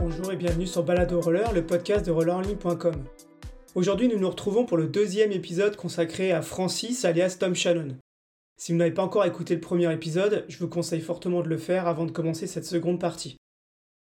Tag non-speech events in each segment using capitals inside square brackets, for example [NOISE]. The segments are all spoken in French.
Bonjour et bienvenue sur Balado Roller, le podcast de rollerenligne.com. Aujourd'hui, nous nous retrouvons pour le deuxième épisode consacré à Francis alias Tom Shannon. Si vous n'avez pas encore écouté le premier épisode, je vous conseille fortement de le faire avant de commencer cette seconde partie.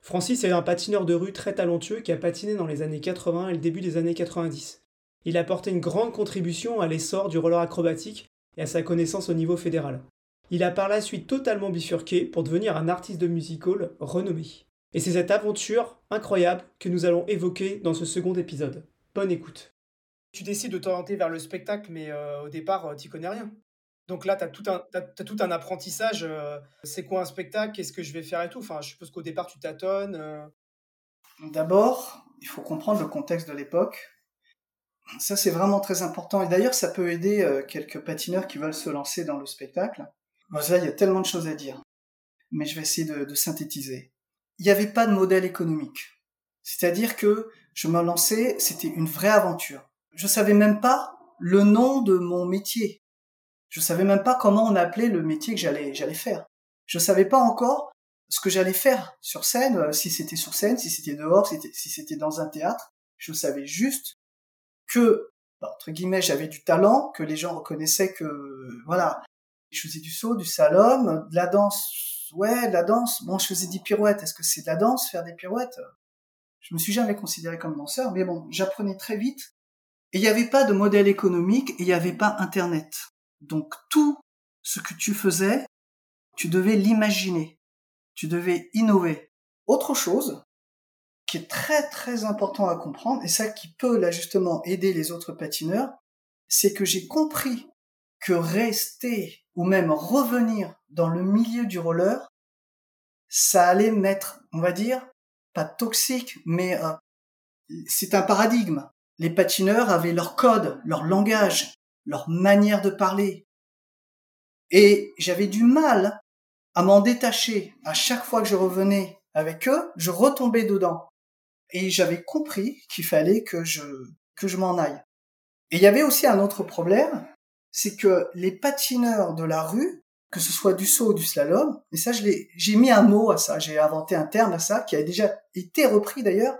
Francis est un patineur de rue très talentueux qui a patiné dans les années 80 et le début des années 90. Il a apporté une grande contribution à l'essor du roller acrobatique et à sa connaissance au niveau fédéral. Il a par la suite totalement bifurqué pour devenir un artiste de musical renommé. Et c'est cette aventure incroyable que nous allons évoquer dans ce second épisode. Bonne écoute. Tu décides de t'orienter vers le spectacle, mais euh, au départ, euh, tu connais rien. Donc là, tu as, tout un- t'as- t'as tout un apprentissage. euh, c'est quoi un spectacle Qu'est-ce que je vais faire et tout Enfin, je suppose qu'au départ, tu tâtonnes. euh. D'abord, il faut comprendre le contexte de l'époque. Ça, c'est vraiment très important. Et d'ailleurs, ça peut aider euh, quelques patineurs qui veulent se lancer dans le spectacle. Bon, là, il y a tellement de choses à dire. Mais je vais essayer de, de synthétiser. Il n'y avait pas de modèle économique. C'est-à-dire que je me lançais, c'était une vraie aventure. Je savais même pas le nom de mon métier. Je savais même pas comment on appelait le métier que j'allais, j'allais faire. Je savais pas encore ce que j'allais faire sur scène, euh, si c'était sur scène, si c'était dehors, si c'était, si c'était dans un théâtre. Je savais juste que, bah, entre guillemets, j'avais du talent, que les gens reconnaissaient que, voilà, je faisais du saut, du slalom, de la danse, ouais, la danse. Bon, je faisais des pirouettes. Est-ce que c'est de la danse, faire des pirouettes? Je me suis jamais considéré comme danseur, mais bon, j'apprenais très vite. Et il n'y avait pas de modèle économique et il n'y avait pas Internet. Donc tout ce que tu faisais, tu devais l'imaginer. Tu devais innover. Autre chose qui est très très important à comprendre, et ça qui peut là justement aider les autres patineurs, c'est que j'ai compris que rester ou même revenir dans le milieu du roller, ça allait mettre, on va dire, pas toxique, mais euh, c'est un paradigme. Les patineurs avaient leur code, leur langage, leur manière de parler. Et j'avais du mal à m'en détacher. À chaque fois que je revenais avec eux, je retombais dedans. Et j'avais compris qu'il fallait que je, que je m'en aille. Et il y avait aussi un autre problème, c'est que les patineurs de la rue, que ce soit du saut ou du slalom, et ça j'ai mis un mot à ça, j'ai inventé un terme à ça, qui a déjà été repris d'ailleurs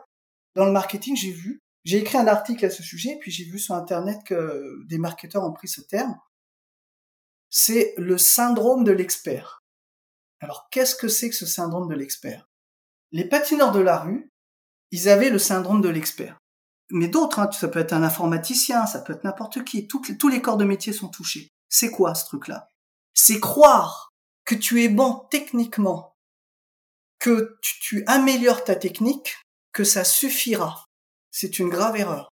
dans le marketing, j'ai vu, j'ai écrit un article à ce sujet, puis j'ai vu sur internet que des marketeurs ont pris ce terme. C'est le syndrome de l'expert. Alors qu'est-ce que c'est que ce syndrome de l'expert? Les patineurs de la rue, ils avaient le syndrome de l'expert. Mais d'autres, hein, ça peut être un informaticien, ça peut être n'importe qui, tous les corps de métier sont touchés. C'est quoi ce truc-là? C'est croire que tu es bon techniquement, que tu, tu améliores ta technique, que ça suffira. C'est une grave erreur.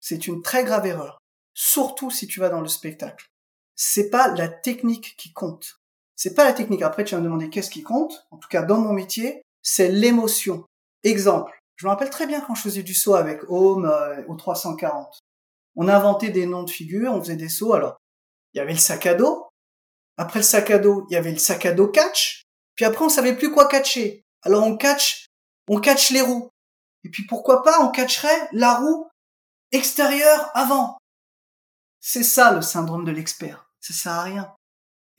C'est une très grave erreur. Surtout si tu vas dans le spectacle. C'est pas la technique qui compte. C'est pas la technique. Après, tu vas me demander qu'est-ce qui compte. En tout cas, dans mon métier, c'est l'émotion. Exemple. Je me rappelle très bien quand je faisais du saut avec Home euh, au 340. On inventait des noms de figures, on faisait des sauts. Alors, il y avait le sac à dos. Après le sac à dos, il y avait le sac à dos catch. Puis après, on savait plus quoi catcher. Alors on catch, on catch les roues. Et puis pourquoi pas, on catcherait la roue extérieure avant. C'est ça le syndrome de l'expert. Ça sert à rien.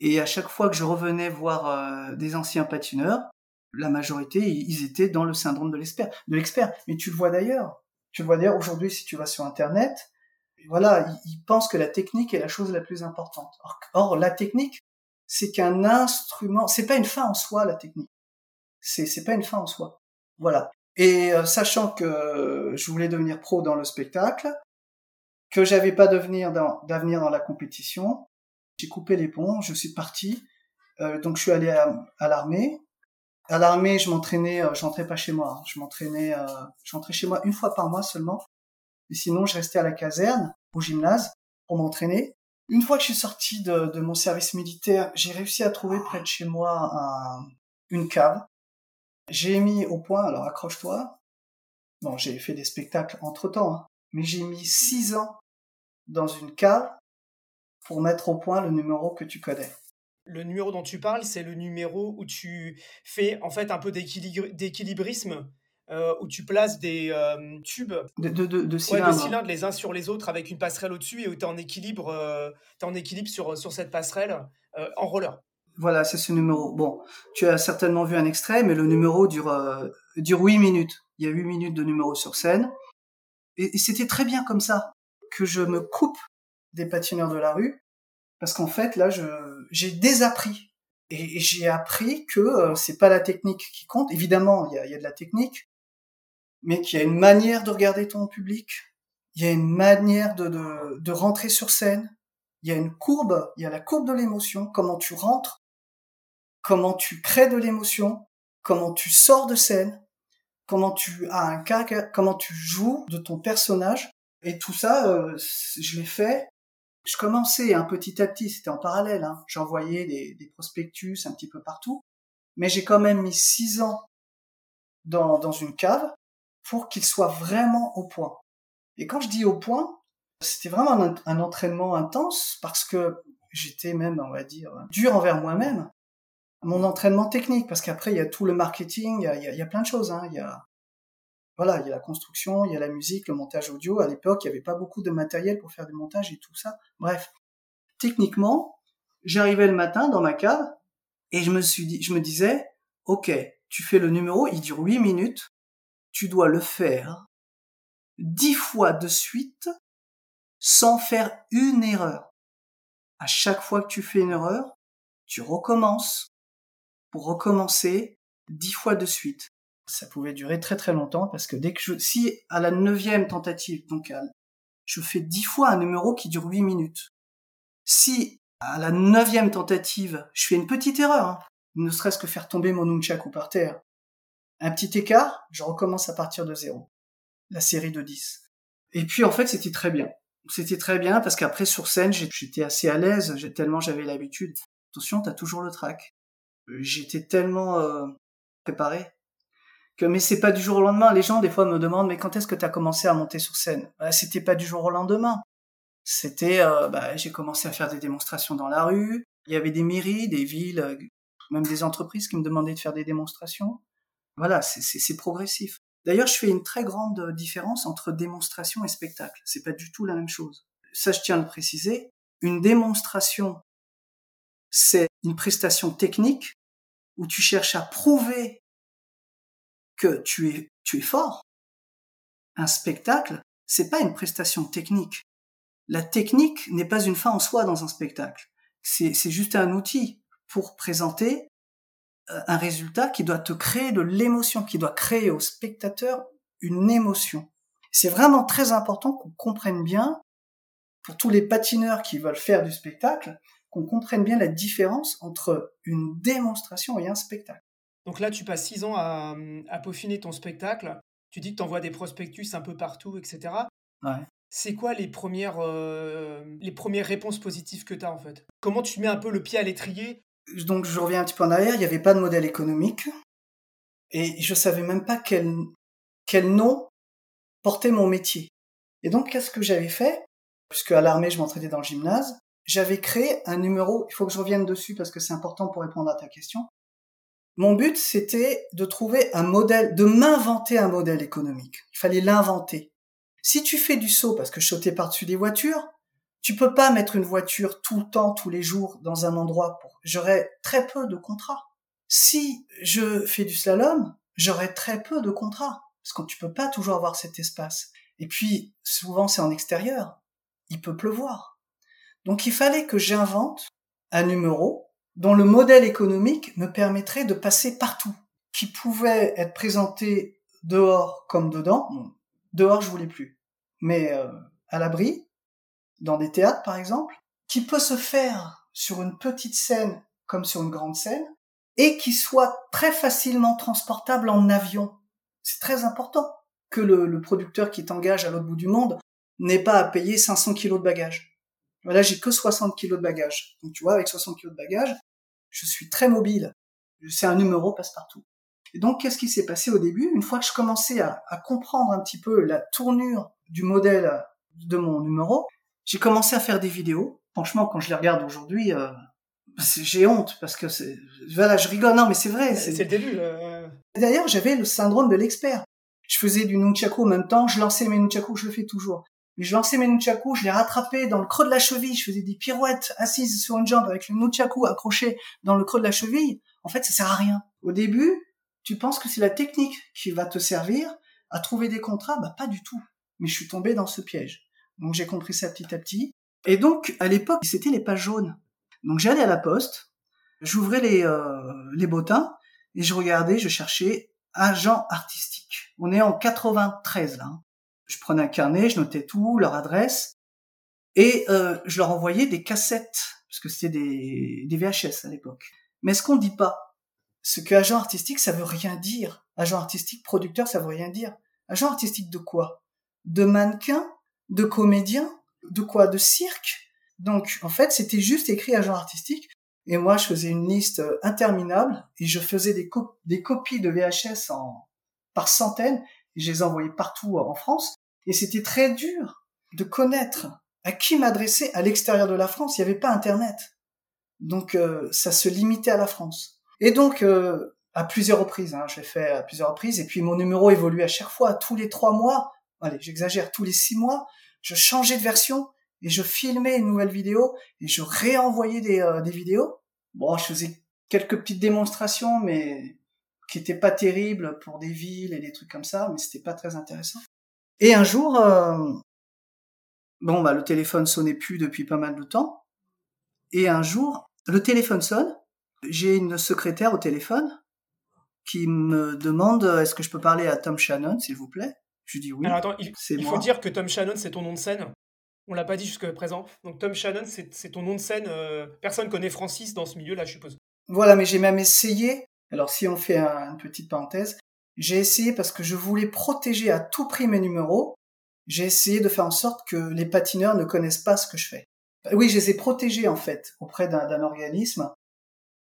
Et à chaque fois que je revenais voir euh, des anciens patineurs, la majorité, ils étaient dans le syndrome de l'expert. Mais tu le vois d'ailleurs. Tu le vois d'ailleurs aujourd'hui si tu vas sur Internet. Voilà, ils, pensent que la technique est la chose la plus importante. Or, or, la technique, c'est qu'un instrument. C'est pas une fin en soi la technique. C'est c'est pas une fin en soi. Voilà. Et euh, sachant que euh, je voulais devenir pro dans le spectacle, que j'avais pas d'avenir dans, d'avenir dans la compétition, j'ai coupé les ponts, je suis parti. Euh, donc je suis allé à, à l'armée. À l'armée, je m'entraînais, euh, j'entrais pas chez moi. hein. Je m'entraînais, euh, j'entrais chez moi une fois par mois seulement. Et sinon, je restais à la caserne, au gymnase, pour m'entraîner. Une fois que je suis sorti de, mon service militaire, j'ai réussi à trouver près de chez moi un- une cave. J'ai mis au point, alors accroche-toi. Bon, j'ai fait des spectacles entre temps, hein, mais j'ai mis six ans dans une cave pour mettre au point le numéro que tu connais. Le numéro dont tu parles, c'est le numéro où tu fais en fait un peu d'équili- d'équilibrisme, euh, où tu places des euh, tubes De, de, de, de Ouais, cylindres. les uns sur les autres avec une passerelle au-dessus et où tu es en équilibre, euh, en équilibre sur, sur cette passerelle euh, en roller. Voilà, c'est ce numéro. Bon, tu as certainement vu un extrait, mais le numéro dure, dure 8 minutes. il y a 8 minutes de numéro sur scène. Et, c'était très bien comme ça que je me coupe des patineurs de la rue, parce qu'en fait, là, j'ai désappris. Et, j'ai appris que euh, c'est pas la technique qui compte. Évidemment, il y a, de la technique, mais qu'il y a une manière de regarder ton public, il y a une manière de, de, rentrer sur scène, il y a une courbe, il y a la courbe de l'émotion, comment tu rentres, comment tu crées de l'émotion, comment tu sors de scène, comment tu as un cas, comment tu joues de ton personnage. Et tout ça, euh, je l'ai fait. Je commençais un petit à petit, c'était en parallèle. Hein. J'envoyais des, prospectus un petit peu partout, mais j'ai quand même mis six ans dans, dans une cave pour qu'il soit vraiment au point. Et quand je dis au point, c'était vraiment un, entraînement intense parce que j'étais même, on va dire, dur envers moi-même. Mon entraînement technique, parce qu'après il y a tout le marketing, il y a, plein de choses. Hein. Voilà, il y a la construction, il y a la musique, le montage audio. À l'époque, il n'y avait pas beaucoup de matériel pour faire du montage et tout ça. Bref, techniquement, j'arrivais le matin dans ma cave et je me je disais, ok, tu fais le numéro, il dure 8 minutes, tu dois le faire dix fois de suite sans faire une erreur. À chaque fois que tu fais une erreur, tu recommences pour recommencer dix fois de suite. Ça pouvait durer très très longtemps parce que dès que je, si à la neuvième tentative, donc je fais dix fois un numéro qui dure huit minutes. Si à la neuvième tentative, je fais une petite erreur, hein, ne serait-ce que faire tomber mon nunchaku par terre, un petit écart, je recommence à partir de zéro. La série de 10. Et puis en fait, c'était très bien. C'était très bien parce qu'après sur scène, j'étais assez à l'aise, tellement j'avais l'habitude. Attention, t'as toujours le track. Euh, j'étais tellement euh, préparé mais c'est pas du jour au lendemain. Les gens des fois me demandent mais quand est-ce que t'as commencé à monter sur scène? Bah, C'était pas du jour au lendemain. C'était euh, bah, j'ai commencé à faire des démonstrations dans la rue. Il y avait des mairies, des villes, même des entreprises qui me demandaient de faire des démonstrations. Voilà, c'est progressif. D'ailleurs, je fais une très grande différence entre démonstration et spectacle. C'est pas du tout la même chose. Ça, je tiens à le préciser. Une démonstration, c'est une prestation technique où tu cherches à prouver tu es, fort. Un spectacle, c'est pas une prestation technique. La technique n'est pas une fin en soi dans un spectacle. C'est juste un outil pour présenter un résultat qui doit te créer de l'émotion, qui doit créer au spectateur une émotion. C'est vraiment très important qu'on comprenne bien, pour tous les patineurs qui veulent faire du spectacle, qu'on comprenne bien la différence entre une démonstration et un spectacle. Donc là, tu passes six ans à, peaufiner ton spectacle. Tu dis que tu envoies des prospectus un peu partout, etc. Ouais. C'est quoi les premières, euh, les premières réponses positives que tu as en fait? Comment tu mets un peu le pied à l'étrier? Donc je reviens un petit peu en arrière, il n'y avait pas de modèle économique et je savais même pas quel, quel nom portait mon métier. Et donc qu'est-ce que j'avais fait? Puisque à l'armée je m'entraînais dans le gymnase, j'avais créé un numéro, il faut que je revienne dessus parce que c'est important pour répondre à ta question. Mon but c'était de trouver un modèle, de m'inventer un modèle économique. Il fallait l'inventer. Si tu fais du saut parce que je sautais par-dessus des voitures, tu peux pas mettre une voiture tout le temps, tous les jours, dans un endroit pour. J'aurais très peu de contrats. Si je fais du slalom, j'aurais très peu de contrats parce que tu peux pas toujours avoir cet espace. Et puis souvent c'est en extérieur. Il peut pleuvoir. Donc il fallait que j'invente un numéro dont le modèle économique me permettrait de passer partout, qui pouvait être présenté dehors comme dedans. dehors je voulais plus, mais euh, à l'abri, dans des théâtres par exemple, qui peut se faire sur une petite scène comme sur une grande scène, et qui soit très facilement transportable en avion. C'est très important que le, producteur qui t'engage à l'autre bout du monde n'ait pas à payer 500 kilos de bagages. Voilà, j'ai que 60 kilos de bagages. Donc tu vois, avec 60 kilos de bagages, je suis très mobile. C'est un numéro passe-partout. Et donc, qu'est-ce qui s'est passé au début? Une fois que je commençais à, à comprendre un petit peu la tournure du modèle de mon numéro, j'ai commencé à faire des vidéos. Franchement, quand je les regarde aujourd'hui, euh, j'ai honte parce que c'est, voilà, je rigole. Non, mais c'est vrai. C'est le début. Euh... D'ailleurs, j'avais le syndrome de l'expert. Je faisais du nunchaku en même temps. Je lançais mes nunchaku, je le fais toujours. Je lançais mes nunchaku, je les rattrapais dans le creux de la cheville. Je faisais des pirouettes assises sur une jambe avec le nunchaku accroché dans le creux de la cheville. En fait, ça sert à rien. Au début, tu penses que c'est la technique qui va te servir, à trouver des contrats? Bah pas du tout. Mais je suis tombé dans ce piège. Donc j'ai compris ça petit à petit. Et donc à l'époque, c'était les pages jaunes. Donc j'allais à la poste, j'ouvrais les euh, les bottins et je regardais, je cherchais agent artistique. On est en 93 là. Hein. Je prenais un carnet, je notais tout, leur adresse, et euh, je leur envoyais des cassettes, parce que c'était des, des VHS à l'époque. Mais ce qu'on dit pas, ce que agent artistique, ça veut rien dire. Agent artistique, producteur, ça veut rien dire. Agent artistique de quoi? De mannequin De comédien De quoi? De cirque? Donc, en fait, c'était juste écrit agent artistique. Et moi, je faisais une liste euh, interminable et je faisais des, des copies de VHS en, par centaines et je les envoyais partout en France. Et c'était très dur de connaître à qui m'adresser à l'extérieur de la France. Il n'y avait pas Internet. Donc, euh, ça se limitait à la France. Et donc, euh, à plusieurs reprises, hein, je l'ai fait à plusieurs reprises, et puis mon numéro évoluait à chaque fois, tous les trois mois, allez, j'exagère, tous les six mois, je changeais de version, et je filmais une nouvelle vidéo, et je réenvoyais des, des vidéos, Bon, je faisais quelques petites démonstrations, mais qui étaient pas terribles pour des villes et des trucs comme ça, mais c'était pas très intéressant. Et un jour, euh, bon, bah, le téléphone sonnait plus depuis pas mal de temps. Et un jour, le téléphone sonne. J'ai une secrétaire au téléphone qui me demande est-ce que je peux parler à Tom Shannon, s'il vous plaît? Je dis oui. Alors attends, il, il faut dire que Tom Shannon, c'est ton nom de scène. On l'a pas dit jusqu'à présent. Donc Tom Shannon, c'est ton nom de scène. Euh, personne connaît Francis dans ce milieu-là, je suppose. Voilà, mais j'ai même essayé. Alors si on fait une petite parenthèse, j'ai essayé parce que je voulais protéger à tout prix mes numéros. J'ai essayé de faire en sorte que les patineurs ne connaissent pas ce que je fais. Oui, je les ai protégés en fait auprès d'un organisme.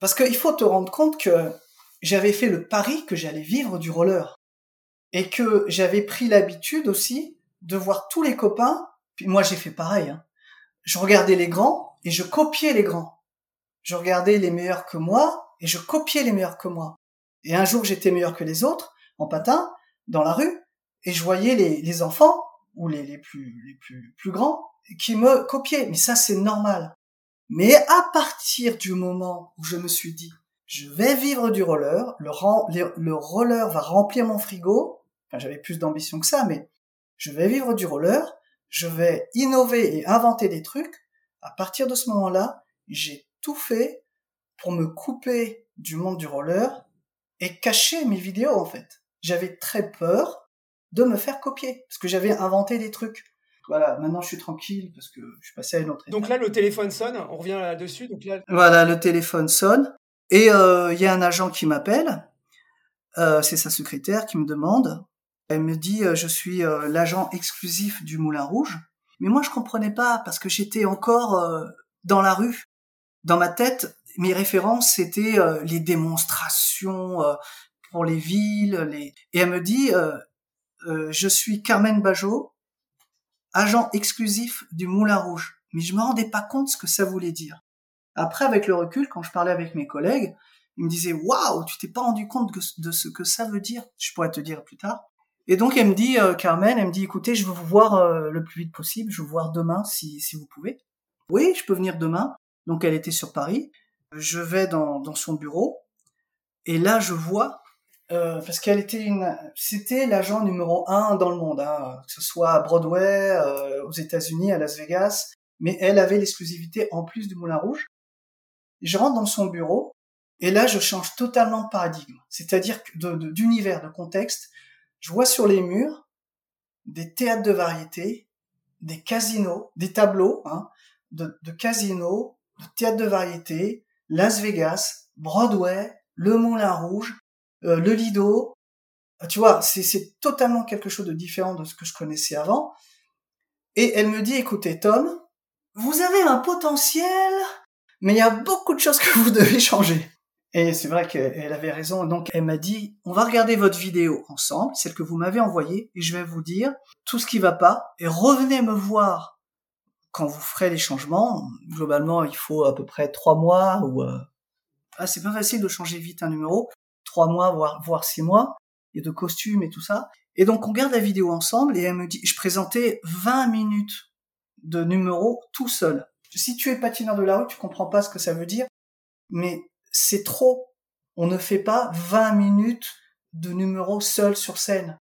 Parce qu'il faut te rendre compte que j'avais fait le pari que j'allais vivre du roller. Et que j'avais pris l'habitude aussi de voir tous les copains puis moi, j'ai fait pareil. Hein. Je regardais les grands et je copiais les grands. Je regardais les meilleurs que moi et je copiais les meilleurs que moi. Et un jour, j'étais meilleur que les autres en patin dans la rue et je voyais les, les enfants ou les, les plus les plus plus grands qui me copiaient. Mais ça, c'est normal. Mais à partir du moment où je me suis dit, je vais vivre du roller, le, le roller va remplir mon frigo. Enfin, j'avais plus d'ambition que ça, mais je vais vivre du roller je vais innover et inventer des trucs. À partir de ce moment-là, j'ai tout fait pour me couper du monde du roller et cacher mes vidéos en fait. J'avais très peur de me faire copier parce que j'avais inventé des trucs. Voilà, maintenant je suis tranquille parce que je suis passé à une autre étape. Donc là, le téléphone sonne, on revient là-dessus. Donc Voilà, le téléphone sonne et euh, il y a un agent qui m'appelle. Euh, c'est sa secrétaire qui me demande elle me dit euh, je suis l'agent exclusif du Moulin Rouge. Mais moi je comprenais pas parce que j'étais encore dans la rue. Dans ma tête, mes références c'était les démonstrations pour les villes. Les... Et elle me dit je suis Carmen Bajot, agent exclusif du Moulin Rouge. Mais je me rendais pas compte ce que ça voulait dire. Après, avec le recul, quand je parlais avec mes collègues, ils me disaient waouh, tu t'es pas rendu compte de ce que ça veut dire. Je pourrais te dire plus tard. Et donc elle me dit, euh, Carmen, elle me dit, écoutez, je veux vous voir euh, le plus vite possible, je veux vous voir demain si, si vous pouvez. Oui, je peux venir demain. Donc elle était sur Paris. Je vais dans, dans son bureau et là je vois euh, parce qu'elle était une, c'était l'agent numéro un dans le monde, hein, que ce soit à Broadway, aux États-Unis, à Las Vegas, mais elle avait l'exclusivité en plus du Moulin Rouge. Je rentre dans son bureau et là je change totalement de paradigme, c'est-à-dire d'univers, de, de contexte je vois sur les murs des théâtres de variété, des casinos, des tableaux hein, de, de casinos, de théâtres de variété, Las Vegas, Broadway, le Moulin Rouge, euh, le Lido. Euh, tu vois, c'est totalement quelque chose de différent de ce que je connaissais avant. Et elle me dit, écoutez Tom, vous avez un potentiel, mais il y a beaucoup de choses que vous devez changer. Et c'est vrai qu'elle avait raison. Donc elle m'a dit, on va regarder votre vidéo ensemble, celle que vous m'avez envoyée, et je vais vous dire tout ce qui va pas, et revenez me voir quand vous ferez les changements. Globalement, il faut à peu près trois mois ou euh... ah, c'est pas facile de changer vite un numéro, trois mois voire voire six mois, et de costumes et tout ça. Et donc on regarde la vidéo ensemble et elle me dit, je présentais 20 minutes de numéros tout seul. Si tu es patineur de la rue, tu comprends pas ce que ça veut dire, mais c'est trop. On ne fait pas 20 minutes de numéros seul sur scène.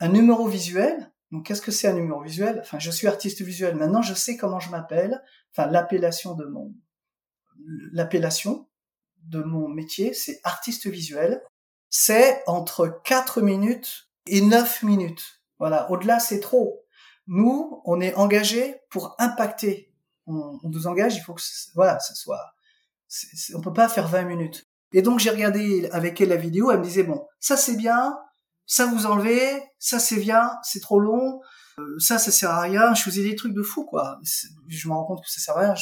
un numéro visuel. Donc, qu'est-ce que c'est un numéro visuel? Enfin, je suis artiste visuel. Maintenant, je sais comment je m'appelle. Enfin, l'appellation de mon l'appellation de mon métier, c'est artiste visuel. C'est entre 4 minutes et 9 minutes. Voilà. Au-delà, c'est trop. Nous, on est engagé pour impacter. On, nous engage, il faut que voilà, ça soit. on peut pas faire 20 minutes. Et donc j'ai regardé avec elle la vidéo, elle me disait bon, ça c'est bien, ça vous enlevez, ça c'est bien, c'est trop long, euh, ça ça sert à rien. Je faisais des trucs de fou quoi. Je me rends compte que ça sert à rien.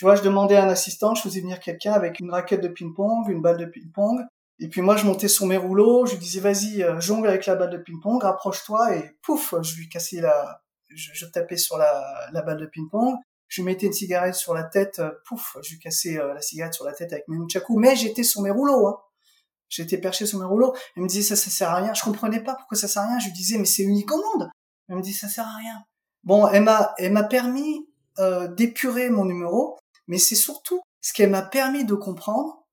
Tu vois, je demandais à un assistant, je faisais venir quelqu'un avec une raquette de ping-pong, une balle de ping-pong, et puis moi je montais sur mes rouleaux, je lui disais vas-y euh, jongle avec la balle de ping-pong, rapproche-toi et pouf, je lui cassais la, je, je tapais sur la, la balle de ping-pong je mettais une cigarette sur la tête, euh, pouf, je lui cassais la cigarette sur la tête avec mes nunchaku, mais j'étais sur mes rouleaux, hein. J'étais perché sur mes rouleaux. Elle me disait ça, ça sert à rien. Je comprenais pas pourquoi ça sert à rien. Je lui disais mais c'est unique au monde. Elle me dit ça sert à rien. Bon, elle m'a, elle m'a permis euh, d'épurer mon numéro, mais c'est surtout ce qu'elle m'a permis de comprendre,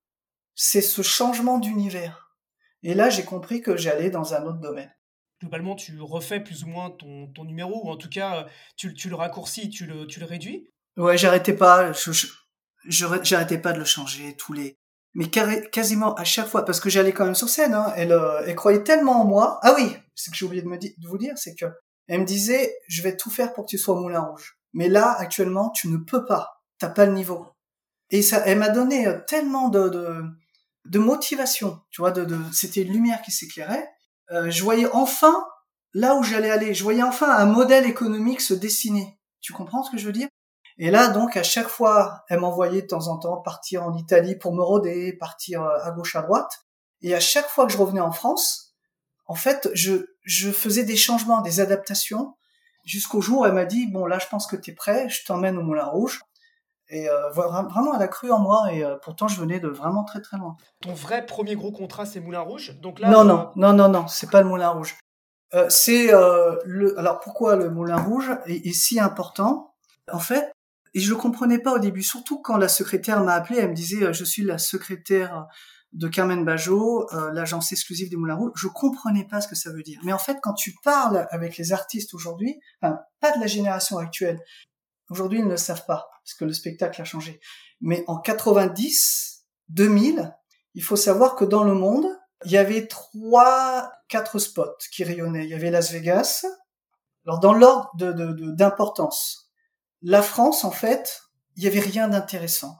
c'est ce changement d'univers. Et là, j'ai compris que j'allais dans un autre domaine. Globalement, tu refais plus ou moins ton, ton numéro, ou en tout cas, tu, tu le raccourcis, tu le, tu le réduis? Ouais, j'arrêtais pas, je, je, j'arrêtais pas de le changer tous les, mais quasiment à chaque fois, parce que j'allais quand même sur scène, hein, elle, euh, elle croyait tellement en moi. Ah oui, ce que j'ai oublié de, me de vous dire, c'est que elle me disait, je vais tout faire pour que tu sois au Moulin Rouge. Mais là, actuellement, tu ne peux pas. T'as pas le niveau. Et ça, elle m'a donné euh, tellement de, de, de, motivation, tu vois, de, de c'était une lumière qui s'éclairait. Euh, je voyais enfin là où j'allais aller. Je voyais enfin un modèle économique se dessiner. Tu comprends ce que je veux dire? Et là, donc, à chaque fois, elle m'envoyait de temps en temps partir en Italie pour me rôder, partir euh, à gauche, à droite. Et à chaque fois que je revenais en France, en fait, je, je faisais des changements, des adaptations, jusqu'au jour où elle m'a dit, bon, là, je pense que tu es prêt, je t'emmène au Moulin Rouge. Et euh, vraiment, elle a cru en moi, et euh, pourtant, je venais de vraiment très très loin. Ton vrai premier gros contrat, c'est Moulin Rouge? Donc là, Non, non, non, non, non, c'est pas le Moulin Rouge. Euh, c'est euh, le. Alors pourquoi le Moulin Rouge? Est, est si important? En fait, et je ne comprenais pas au début, surtout quand la secrétaire m'a appelé, elle me disait euh, je suis la secrétaire de Carmen Bajot, euh, l'agence exclusive des Moulins Rouges. Je comprenais pas ce que ça veut dire. Mais en fait, quand tu parles avec les artistes aujourd'hui, enfin, pas de la génération actuelle, aujourd'hui ils ne le savent pas parce que le spectacle a changé. Mais en 90, 2000, il faut savoir que dans le monde, il y avait trois, quatre spots qui rayonnaient. Il y avait Las Vegas. Alors dans l'ordre d'importance, la France, en fait, il y avait rien d'intéressant.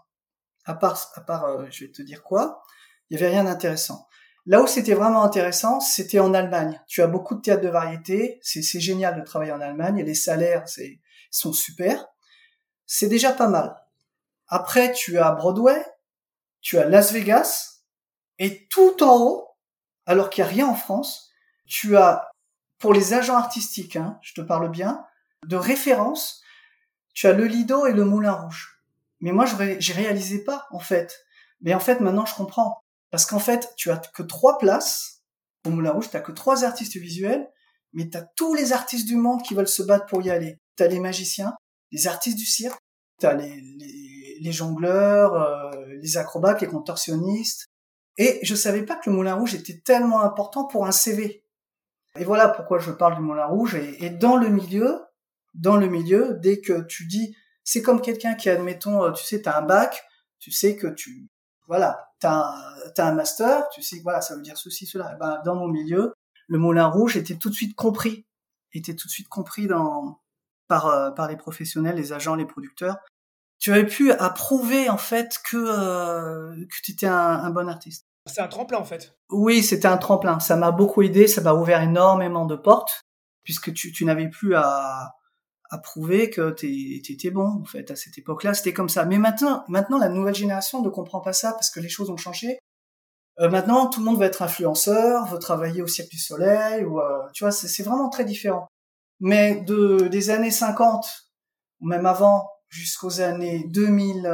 À part, à part, euh, je vais te dire quoi, il y avait rien d'intéressant. Là où c'était vraiment intéressant, c'était en Allemagne. Tu as beaucoup de théâtres de variété, c'est génial de travailler en Allemagne, les salaires c'est, sont super. C'est déjà pas mal. Après, tu as Broadway, tu as Las Vegas, et tout en haut, alors qu'il n'y a rien en France, tu as, pour les agents artistiques, hein, je te parle bien, de référence, tu as le Lido et le Moulin Rouge. Mais moi, je ne réalisais pas, en fait. Mais en fait, maintenant, je comprends. Parce qu'en fait, tu as que trois places. Au Moulin Rouge, tu as que trois artistes visuels, mais tu as tous les artistes du monde qui veulent se battre pour y aller. Tu as les magiciens, les artistes du cirque, tu as les, les, jongleurs, euh, les acrobates, les contorsionnistes. Et je savais pas que le Moulin Rouge était tellement important pour un CV. Et voilà pourquoi je parle du Moulin Rouge. et dans le milieu, dans le milieu, dès que tu dis, c'est comme quelqu'un qui, admettons, euh, tu sais, tu as un bac, tu sais que tu, voilà, tu as, un master, tu sais, voilà, ça veut dire ceci, cela. Eh ben, dans mon milieu, le Moulin Rouge était tout de suite compris, était tout de suite compris dans, par, euh, par les professionnels, les agents, les producteurs. Tu avais pu approuver, en fait, que, euh, que tu étais un, un bon artiste. C'est un tremplin, en fait. Oui, c'était un tremplin. Ça m'a beaucoup aidé, ça m'a ouvert énormément de portes, puisque tu, tu n'avais plus à, à prouver que t'étais bon en fait à cette époque-là c'était comme ça mais maintenant maintenant la nouvelle génération ne comprend pas ça parce que les choses ont changé euh, maintenant tout le monde va être influenceur veut travailler au Cirque du Soleil ou euh, tu vois c'est vraiment très différent mais de des années 50 ou même avant jusqu'aux années 2000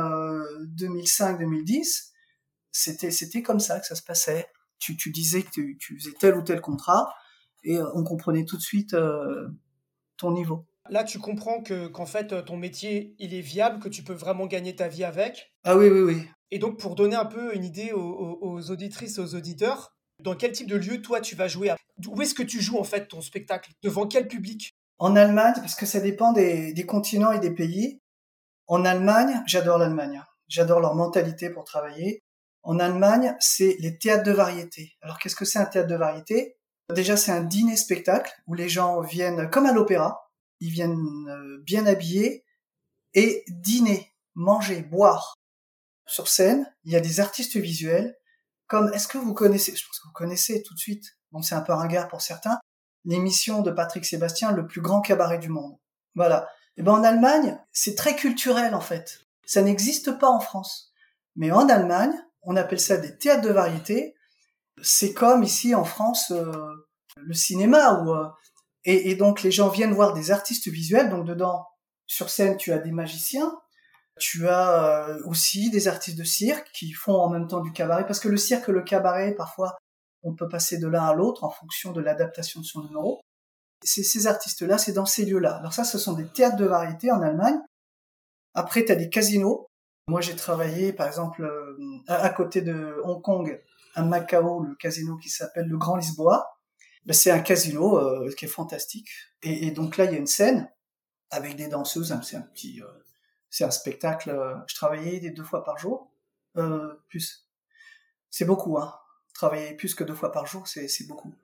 2005 2010 c'était c'était comme ça que ça se passait tu tu disais que tu, tu faisais tel ou tel contrat et euh, on comprenait tout de suite euh, ton niveau Là, tu comprends que qu'en fait, euh, ton métier, il est viable, que tu peux vraiment gagner ta vie avec. Ah oui, oui, oui. Et donc, pour donner un peu une idée aux, auditrices, aux auditeurs, Dans quel type de lieu, toi, tu vas jouer Où est-ce que tu joues, en fait, ton spectacle? Devant quel public? En Allemagne, parce que ça dépend des, des continents et des pays. En Allemagne, j'adore l'Allemagne. J'adore leur mentalité pour travailler. En Allemagne, c'est les théâtres de variété. Alors, qu'est-ce que c'est un théâtre de variété? Déjà, c'est un dîner-spectacle où les gens viennent comme à l'opéra. Ils viennent euh, bien habillés et dîner, manger, boire. Sur scène, il y a des artistes visuels comme, est-ce que vous connaissez, je pense que vous connaissez tout de suite, bon c'est un peu ringard pour certains, l'émission de Patrick Sébastien, le plus grand cabaret du monde. Voilà. Et eh ben en Allemagne, c'est très culturel en fait. Ça n'existe pas en France. Mais en Allemagne, on appelle ça des théâtres de variété. C'est comme ici en France euh, le cinéma où euh, et, donc les gens viennent voir des artistes visuels. Donc dedans, sur scène, tu as des magiciens, tu as euh, aussi des artistes de cirque qui font en même temps du cabaret, parce que le cirque le cabaret, parfois, on peut passer de l'un à l'autre en fonction de l'adaptation de son numéro. C'est ces artistes-là, c'est dans ces lieux-là. Alors ça, ce sont des théâtres de variété en Allemagne. Après, tu as des casinos. Moi, j'ai travaillé, par exemple, euh, à, côté de Hong Kong, à Macao, le casino qui s'appelle le Grand Lisboa. Ben, c'est un casino euh, qui est fantastique. Et, donc là, il y a une scène avec des danseuses. Hein, c'est un petit, c'est un spectacle. Euh, je travaillais des deux fois par jour, euh, plus. C'est beaucoup, hein. Travailler plus que deux fois par jour, c'est beaucoup.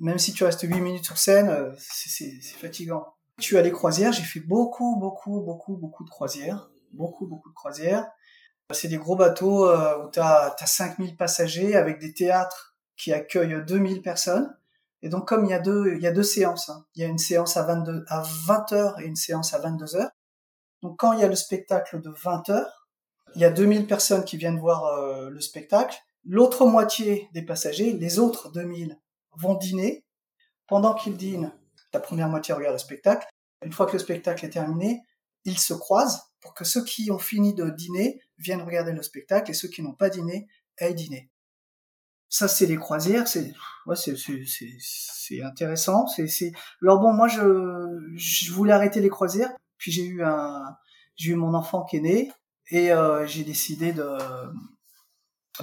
Même si tu restes huit minutes sur scène, euh, c'est fatigant. Tu as les croisières, j'ai fait beaucoup, beaucoup, beaucoup, beaucoup de croisières. Beaucoup, beaucoup de croisières. C'est des gros bateaux où tu as, as 5000 passagers avec des théâtres qui accueillent 2000 personnes. Et donc, comme il y a deux, il y a deux séances, hein. il y a une séance à 22, à 20 heures et une séance à 22 heures. Donc quand il y a le spectacle de 20 heures, il y a 2000 personnes qui viennent voir euh, le spectacle. L'autre moitié des passagers, les autres 2000, vont dîner. Pendant qu'ils dînent, la première moitié regarde le spectacle. Une fois que le spectacle est terminé, ils se croisent pour que ceux qui ont fini de dîner viennent regarder le spectacle et ceux qui n'ont pas dîné aillent dîner. Ça, c'est les croisières, c'est ouais, c'est intéressant. C'est alors bon, moi je je voulais arrêter les croisières puis j'ai eu un, j'ai eu mon enfant qui est né et euh, j'ai décidé de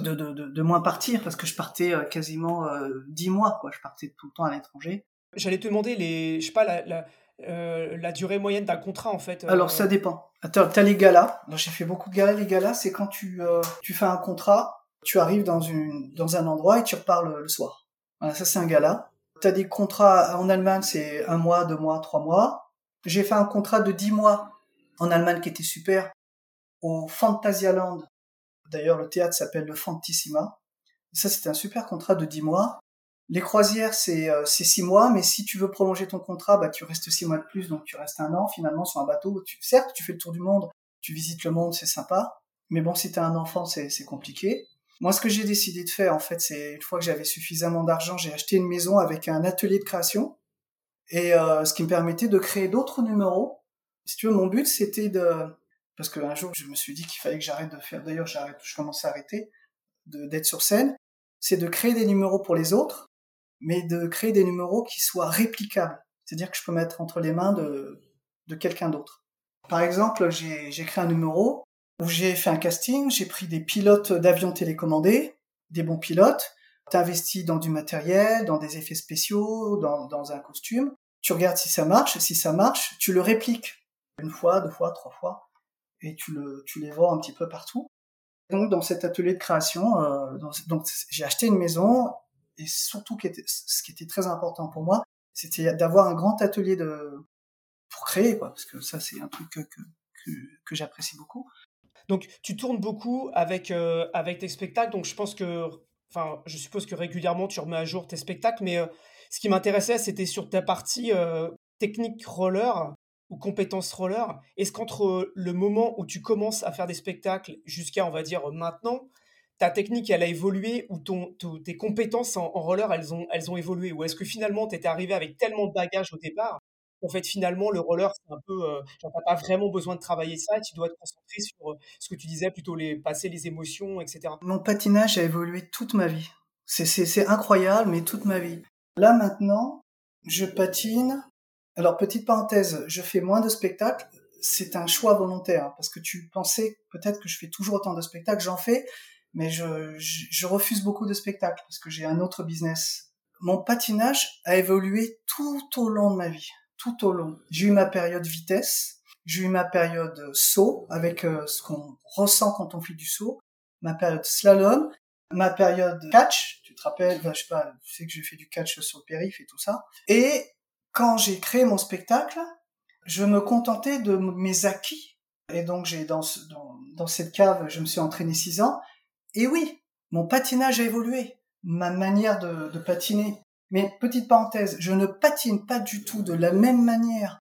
de, de, de, moins partir parce que je partais euh, quasiment euh, dix mois quoi. Je partais tout le temps à l'étranger. J'allais te demander les, je sais pas la, la, euh, la durée moyenne d'un contrat en fait. Alors ça dépend. Attends, t'as les galas. J'ai fait beaucoup de galas. Les galas, c'est quand tu tu fais un contrat, tu arrives dans une dans un endroit et tu repars le, soir. Voilà, ça c'est un gala. T'as des contrats en Allemagne, c'est un mois, deux mois, trois mois. J'ai fait un contrat de 10 mois en Allemagne qui était super, au Phantasialand. D'ailleurs, le théâtre s'appelle le Fantissima. ça, c'était un super contrat de 10 mois. Les croisières, c'est euh, 6 mois, mais si tu veux prolonger ton contrat, bah, tu restes 6 mois de plus, donc tu restes un an finalement sur un bateau. Tu, certes, tu fais le tour du monde, tu visites le monde, c'est sympa, mais bon, si t'as un enfant, c'est compliqué. Moi, ce que j'ai décidé de faire, en fait, c'est une fois que j'avais suffisamment d'argent, j'ai acheté une maison avec un atelier de création et euh, ce qui me permettait de créer d'autres numéros. Si tu veux, mon but c'était de parce qu'un jour je me suis dit qu'il fallait que j'arrête de faire. D'ailleurs, j'arrête, je commençais à arrêter d'être sur scène. C'est de créer des numéros pour les autres, mais de créer des numéros qui soient réplicables. C'est-à-dire que je peux mettre entre les mains de, de quelqu'un d'autre. Par exemple, j'ai créé un numéro où j'ai fait un casting, j'ai pris des pilotes d'avions télécommandés, des bons pilotes, T'investis dans du matériel, dans des effets spéciaux, dans, dans un costume. Tu regardes si ça marche. Si ça marche, tu le répliques une fois, deux fois, trois fois, et tu, le, tu les vends un petit peu partout. Donc dans cet atelier de création, euh, donc j'ai acheté une maison et surtout ce qui était très important pour moi, c'était d'avoir un grand atelier de pour créer quoi, parce que ça c'est un truc que, que, j'apprécie beaucoup. Donc tu tournes beaucoup avec euh, avec tes spectacles, donc je pense que enfin, je suppose que régulièrement tu remets à jour tes spectacles, mais euh, ce qui m'intéressait, c'était sur ta partie technique roller compétences roller. Est-ce qu'entre le moment où tu commences à faire des spectacles jusqu'à, on va dire, maintenant, ta technique, elle a évolué ou ton, tes compétences en, roller, elles ont, elles ont évolué? Ou est-ce que finalement, tu étais arrivé avec tellement de bagages au départ en fait, finalement, le roller, c'est un peu, euh, pas vraiment besoin de travailler ça. Tu dois te concentrer sur euh, ce que tu disais, plutôt les passer les émotions, etc. Mon patinage a évolué toute ma vie. C'est incroyable, mais toute ma vie. Là maintenant, je patine. Alors petite parenthèse, je fais moins de spectacles. C'est un choix volontaire parce que tu pensais peut-être que je fais toujours autant de spectacles. J'en fais, mais je, je, refuse beaucoup de spectacles parce que j'ai un autre business. Mon patinage a évolué tout au long de ma vie, tout au long. J'ai eu ma période vitesse, j'ai eu ma période saut avec euh, ce qu'on ressent quand on fait du saut, ma période slalom, ma période catch. Tu te rappelles, je sais pas, tu sais que j'ai fait du catch sur le périph et tout ça. Et quand j'ai créé mon spectacle, je me contentais de mes acquis. Et donc j'ai dans, dans, dans cette cave, je me suis entraîné six ans. Et oui, mon patinage a évolué, ma manière de, de patiner. Mais petite parenthèse, je ne patine pas du tout de la même manière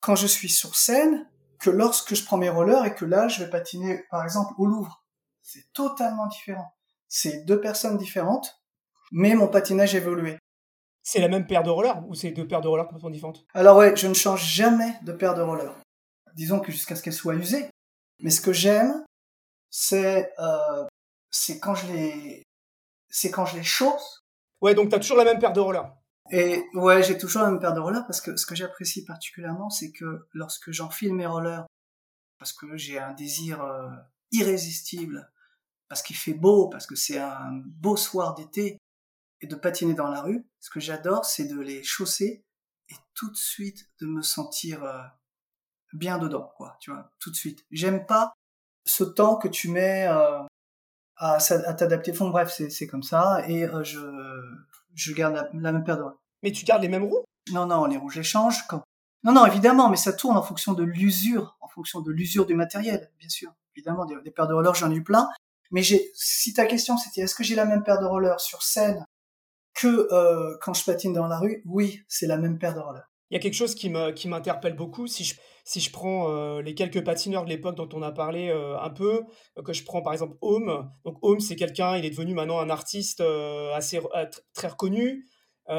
quand je suis sur scène que lorsque je prends mes rollers et que là, je vais patiner, par exemple, au Louvre. C'est totalement différent. C'est deux personnes différentes, mais mon patinage a évolué. C'est la même paire de rollers ou c'est deux paires de rollers complètement différentes? Alors ouais, je ne change jamais de paire de rollers. Disons que jusqu'à ce qu'elle soit usée. Mais ce que j'aime, c'est euh, c'est quand je les c'est quand je les chausse. Ouais, donc tu as toujours la même paire de rollers. Et ouais, j'ai toujours la même paire de rollers parce que ce que j'apprécie particulièrement, c'est que lorsque j'enfile mes rollers, parce que j'ai un désir euh, irrésistible, parce qu'il fait beau, parce que c'est un beau soir d'été, et de patiner dans la rue, ce que j'adore, c'est de les chausser et tout de suite de me sentir euh, bien dedans, quoi, tu vois, tout de suite. J'aime pas ce temps que tu mets euh, à, à t'adapter. Bon, bref, c'est comme ça, et euh, je, je garde la, même paire de roues. Mais tu gardes les mêmes roues? Non, non, les roues, je les change. Quand... Non, non, évidemment, mais ça tourne en fonction de l'usure, en fonction de l'usure du matériel, bien sûr. Évidemment, des, des paires de rollers, j'en ai eu plein. Mais si ta question c'était est-ce que j'ai la même paire de rollers sur scène que euh, quand je patine dans la rue, oui, c'est la même paire de rollers. Il y a quelque chose qui m'interpelle beaucoup si je si je prends euh, les quelques patineurs de l'époque dont on a parlé euh, un peu, que je prends par exemple Home. Donc c'est quelqu'un, il est devenu maintenant un artiste assez très reconnu.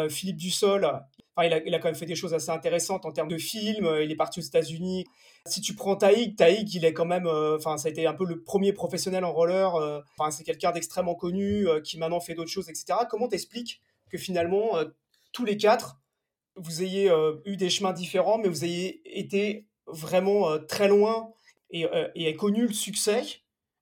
Philippe Dussol, il, a, il, a, quand même fait des choses assez intéressantes en termes de films. Il est parti aux États-Unis. Si tu prends Taïg, Taïg, il est quand même, enfin, ça a été un peu le premier professionnel en roller. Enfin, c'est quelqu'un d'extrêmement connu qui maintenant fait d'autres choses, etc. Comment t'expliques que finalement, euh, tous les quatre, vous ayez euh, eu des chemins différents, mais vous ayez été vraiment euh, très loin et, et connu le succès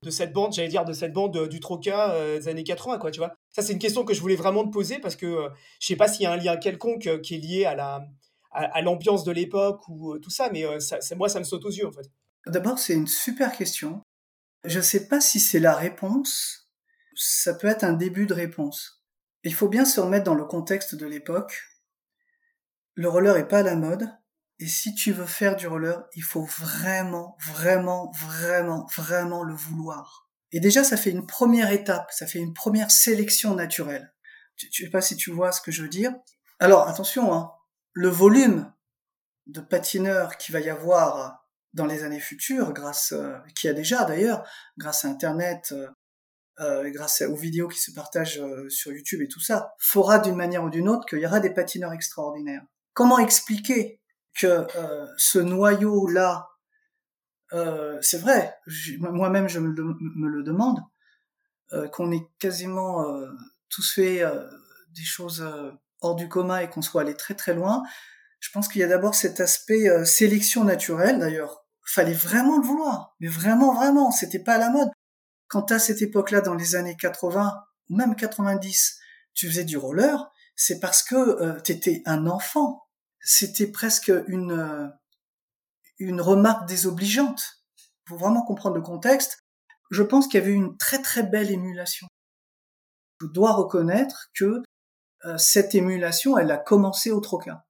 de cette bande, j'allais dire de cette bande du Troca des années 80, quoi, tu vois. Ça, c'est une question que je voulais vraiment te poser parce que je sais pas s'il y a un lien quelconque qui est lié à la à, l'ambiance de l'époque ou tout ça, mais ça, moi, ça me saute aux yeux, en fait. D'abord, c'est une super question. Je sais pas si c'est la réponse. Ça peut être un début de réponse. Il faut bien se remettre dans le contexte de l'époque. Le roller est pas à la mode. Et si tu veux faire du roller, il faut vraiment, vraiment, vraiment, vraiment le vouloir. Et déjà, ça fait une première étape, ça fait une première sélection naturelle. Je ne sais pas si tu vois ce que je veux dire. Alors, attention, hein, le volume de patineurs qu'il va y avoir dans les années futures, grâce, euh, qui a déjà d'ailleurs, grâce à Internet, euh, euh, grâce aux vidéos qui se partagent sur YouTube et tout ça, fera d'une manière ou d'une autre qu'il y aura des patineurs extraordinaires. Comment expliquer que euh, ce noyau-là, c'est vrai, moi-même je me, le demande, qu'on ait quasiment tous fait des choses hors du commun et qu'on soit allé très très loin, je pense qu'il y a d'abord cet aspect sélection naturelle d'ailleurs. Fallait vraiment le vouloir, mais vraiment vraiment, c'était pas à la mode quand à cette époque-là, dans les années 80 ou même 90, tu faisais du roller, c'est parce que euh, tu étais un enfant. C'était presque une, euh, une remarque désobligeante. Pour vraiment comprendre le contexte, je pense qu'il y avait une très très belle émulation. Je dois reconnaître que euh, cette émulation, elle a commencé au Troca.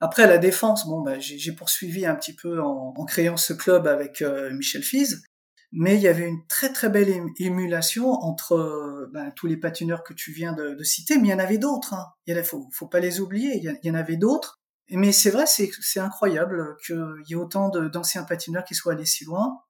Après la défense, bon, bah, j'ai poursuivi un petit peu en, créant ce club avec Michel Fize, mais il y avait une très très belle émulation entre euh, ben, tous les patineurs que tu viens de, citer, mais il y en avait d'autres. Hein. Il faut, faut pas les oublier. Il y, en avait d'autres. Mais c'est vrai, c'est, incroyable qu'il y ait autant d'anciens patineurs qui soient allés si loin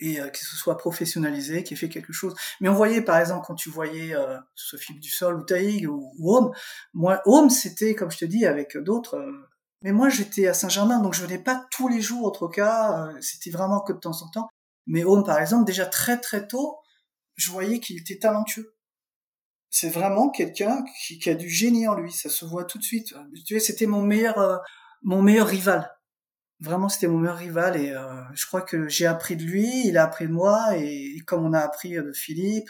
et euh, qui se soient professionnalisés, qui aient fait quelque chose. Mais on voyait, par exemple, quand tu voyais euh, Sophie du Sol ou Taïg ou, ou Home, moi, Home, c'était, comme je te dis, avec d'autres. Euh, mais moi, j'étais à Saint-Germain, donc je venais pas tous les jours, autre cas. c'était vraiment que de temps en temps. Mais Home, par exemple, déjà très très tôt, je voyais qu'il était talentueux. C'est vraiment quelqu'un qui, a du génie en lui, ça se voit tout de suite. Tu vois, c'était mon meilleur, euh, mon meilleur rival. Vraiment, c'était mon meilleur rival et euh, je crois que j'ai appris de lui, il a appris de moi et, comme on a appris de Philippe,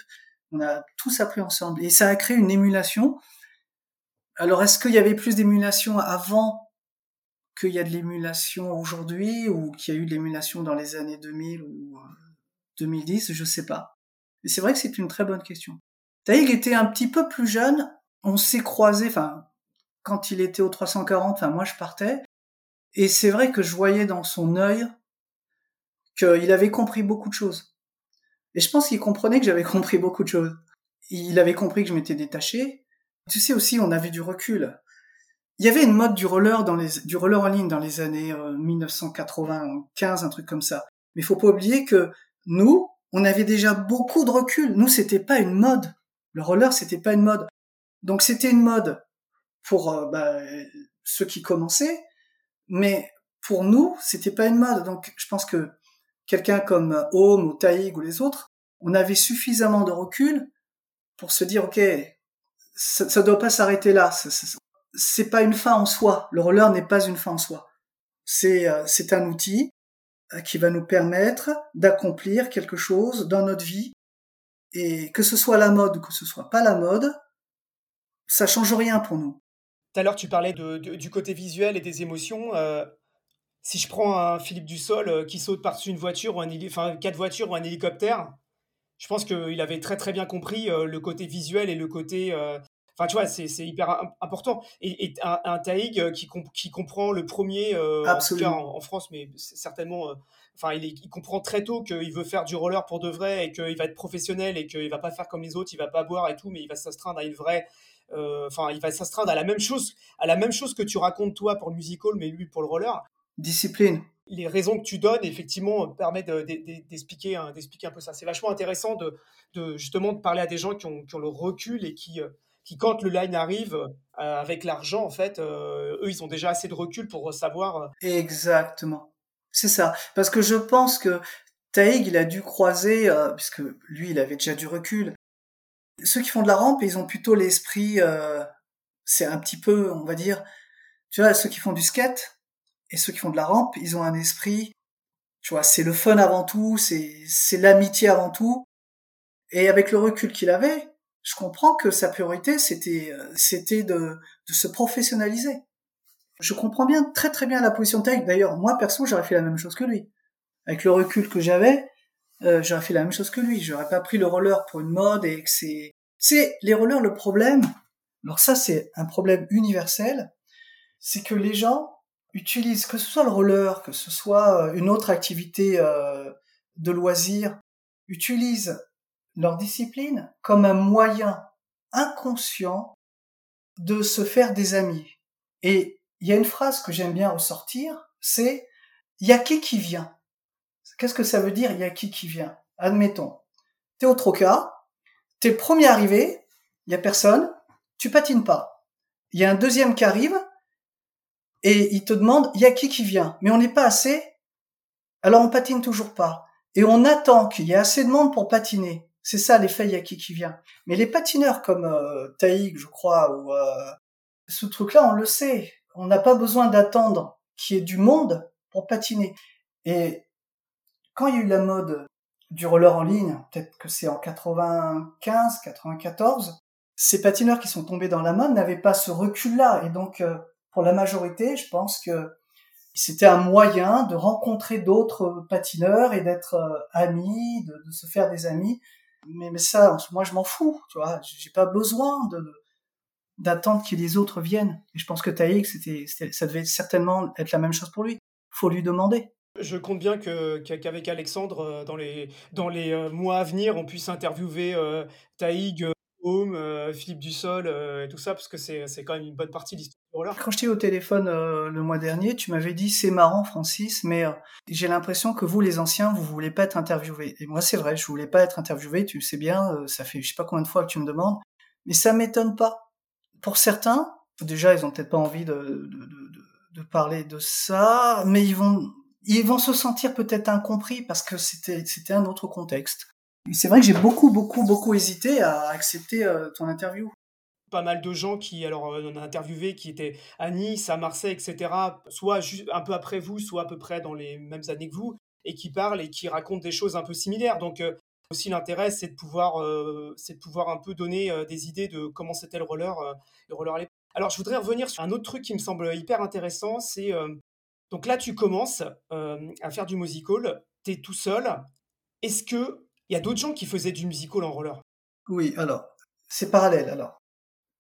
on a tous appris ensemble et ça a créé une émulation. Alors, est-ce qu'il y avait plus d'émulation avant qu'il y a de l'émulation aujourd'hui ou qu'il y a eu de l'émulation dans les années 2000 ou 2010 Je sais pas. Mais c'est vrai que c'est une très bonne question. Taïg était un petit peu plus jeune. On s'est croisés, enfin, quand il était au 340, enfin, moi je partais. Et c'est vrai que je voyais dans son œil qu'il avait compris beaucoup de choses. Et je pense qu'il comprenait que j'avais [LAUGHS] compris beaucoup de choses. Il avait compris que je m'étais détaché. Tu sais aussi, on avait du recul. Il y avait une mode du roller dans les, du roller en ligne dans les années 1995, euh, un truc comme ça. Mais il faut pas oublier que nous, on avait déjà beaucoup de recul. Nous, c'était pas une mode. Le roller, c'était pas une mode. Donc c'était une mode pour euh, bah, ceux qui commençaient, mais pour nous, c'était pas une mode. Donc, je pense que quelqu'un comme Home ou Taïg ou les autres, on avait suffisamment de recul pour se dire, ok, ça, ça doit pas s'arrêter là. C'est pas une fin en soi. Le roller n'est pas une fin en soi. C'est euh, c'est un outil euh, qui va nous permettre d'accomplir quelque chose dans notre vie. Et que ce soit la mode ou que ce soit pas la mode, ça change rien pour nous. Tout à l'heure, tu parlais de, du côté visuel et des émotions. Euh, si je prends un Philippe Dussol euh, qui saute par-dessus une voiture, ou un, enfin quatre voitures ou un hélicoptère, je pense qu'il avait très très bien compris euh, le côté visuel et le côté. Enfin, tu vois, c'est hyper important. Et, un, Taïg qui, qui comprend le premier, en, en, France, mais certainement. Enfin, il, il, comprend très tôt qu'il veut faire du roller pour de vrai et qu'il va être professionnel et qu'il va pas faire comme les autres, il va pas boire et tout, mais il va s'astreindre à une vraie euh, enfin, il va s'astreindre à la même chose, à la même chose que tu racontes toi pour le musical, mais lui pour le roller. Discipline. Les raisons que tu donnes, effectivement, permettent d'expliquer un, un peu ça. C'est vachement intéressant de, justement de parler à des gens qui ont, le recul et qui, euh, qui quand le line arrive euh, avec l'argent, en fait, eux, ils ont déjà assez de recul pour savoir. Exactement. C'est ça. Parce que je pense que Taïg, il a dû croiser, puisque lui, il avait déjà du recul, ceux qui font de la rampe, ils ont plutôt l'esprit, euh, c'est un petit peu, on va dire, tu vois, ceux qui font du skate et ceux qui font de la rampe, ils ont un esprit, tu vois, c'est le fun avant tout, c'est c'est l'amitié avant tout. Et avec le recul qu'il avait, je comprends que sa priorité c'était euh, c'était de de se professionnaliser. Je comprends bien très très bien la position de Taïk. D'ailleurs, moi perso, j'aurais fait la même chose que lui. Avec le recul que j'avais, euh, j'aurais fait la même chose que lui. J'aurais pas pris le roller pour une mode et que c'est, c'est les rollers le problème. Alors ça c'est un problème universel, c'est que les gens utilisent que ce soit le roller, que ce soit euh, une autre activité euh, de loisir, utilisent leur discipline comme un moyen inconscient de se faire des amis. Et il y a une phrase que j'aime bien ressortir, c'est il y a qui qui vient. Qu'est-ce que ça veut dire y a qui qui vient Admettons, t'es au troca, t'es le premier arrivé, il y a personne, tu patines pas. Il y a un deuxième qui arrive et il te demande y a qui qui vient? Mais on n'est pas assez, alors on patine toujours pas. Et on attend qu'il y ait assez de monde pour patiner. C'est ça l'effet il y a qui qui vient. Mais les patineurs comme euh, Taïg, je crois, ou euh, ce truc-là, on le sait. On n'a pas besoin d'attendre qu'il y ait du monde pour patiner. Et quand il y a eu la mode du roller en ligne, peut-être que c'est en 95, 94, ces patineurs qui sont tombés dans la mode n'avaient pas ce recul-là. Et donc, euh, pour la majorité, je pense que c'était un moyen de rencontrer d'autres patineurs et d'être euh, amis, de, se faire des amis. Mais, mais ça, moi, je m'en fous, tu vois. J'ai pas besoin de, d'attendre que les autres viennent. Et je pense que Taïk, c'était, ça devait certainement être la même chose pour lui. Faut lui demander. Je compte bien que, qu'avec Alexandre, euh, dans les, dans les euh, mois à venir, on puisse interviewer euh, Taïg, Home, Philippe Dussol et tout ça, parce que c'est, c'est quand même une bonne partie de l'histoire. Quand j'étais au téléphone le mois dernier, tu m'avais dit c'est marrant, Francis, mais j'ai l'impression que vous, les anciens, vous voulez pas être interviewés. Et moi, c'est vrai, je voulais pas être interviewé, tu sais bien, ça fait je sais pas combien de fois que tu me demandes, mais ça m'étonne pas. Pour certains, déjà, ils ont peut-être pas envie de, parler de ça, mais ils vont ils vont se sentir peut-être incompris parce que c'était un autre contexte. C'est vrai que j'ai beaucoup beaucoup beaucoup hésité à accepter euh, ton interview. pas mal de gens qui, alors on a interviewé, qui étaient à Nice, à Marseille, etc., soit juste un peu après vous, soit à peu près dans les mêmes années que vous, et qui parlent et qui racontent des choses un peu similaires. Donc aussi l'intérêt, c'est de pouvoir, c'est de pouvoir un peu donner des idées de comment c'était le roller, le roller à l'époque. Alors je voudrais revenir sur un autre truc qui me semble hyper intéressant, c'est donc là tu commences à faire du musical, tu es tout seul. Est-ce que il y a d'autres gens qui faisaient du musical en roller? Oui, alors c'est parallèle. Alors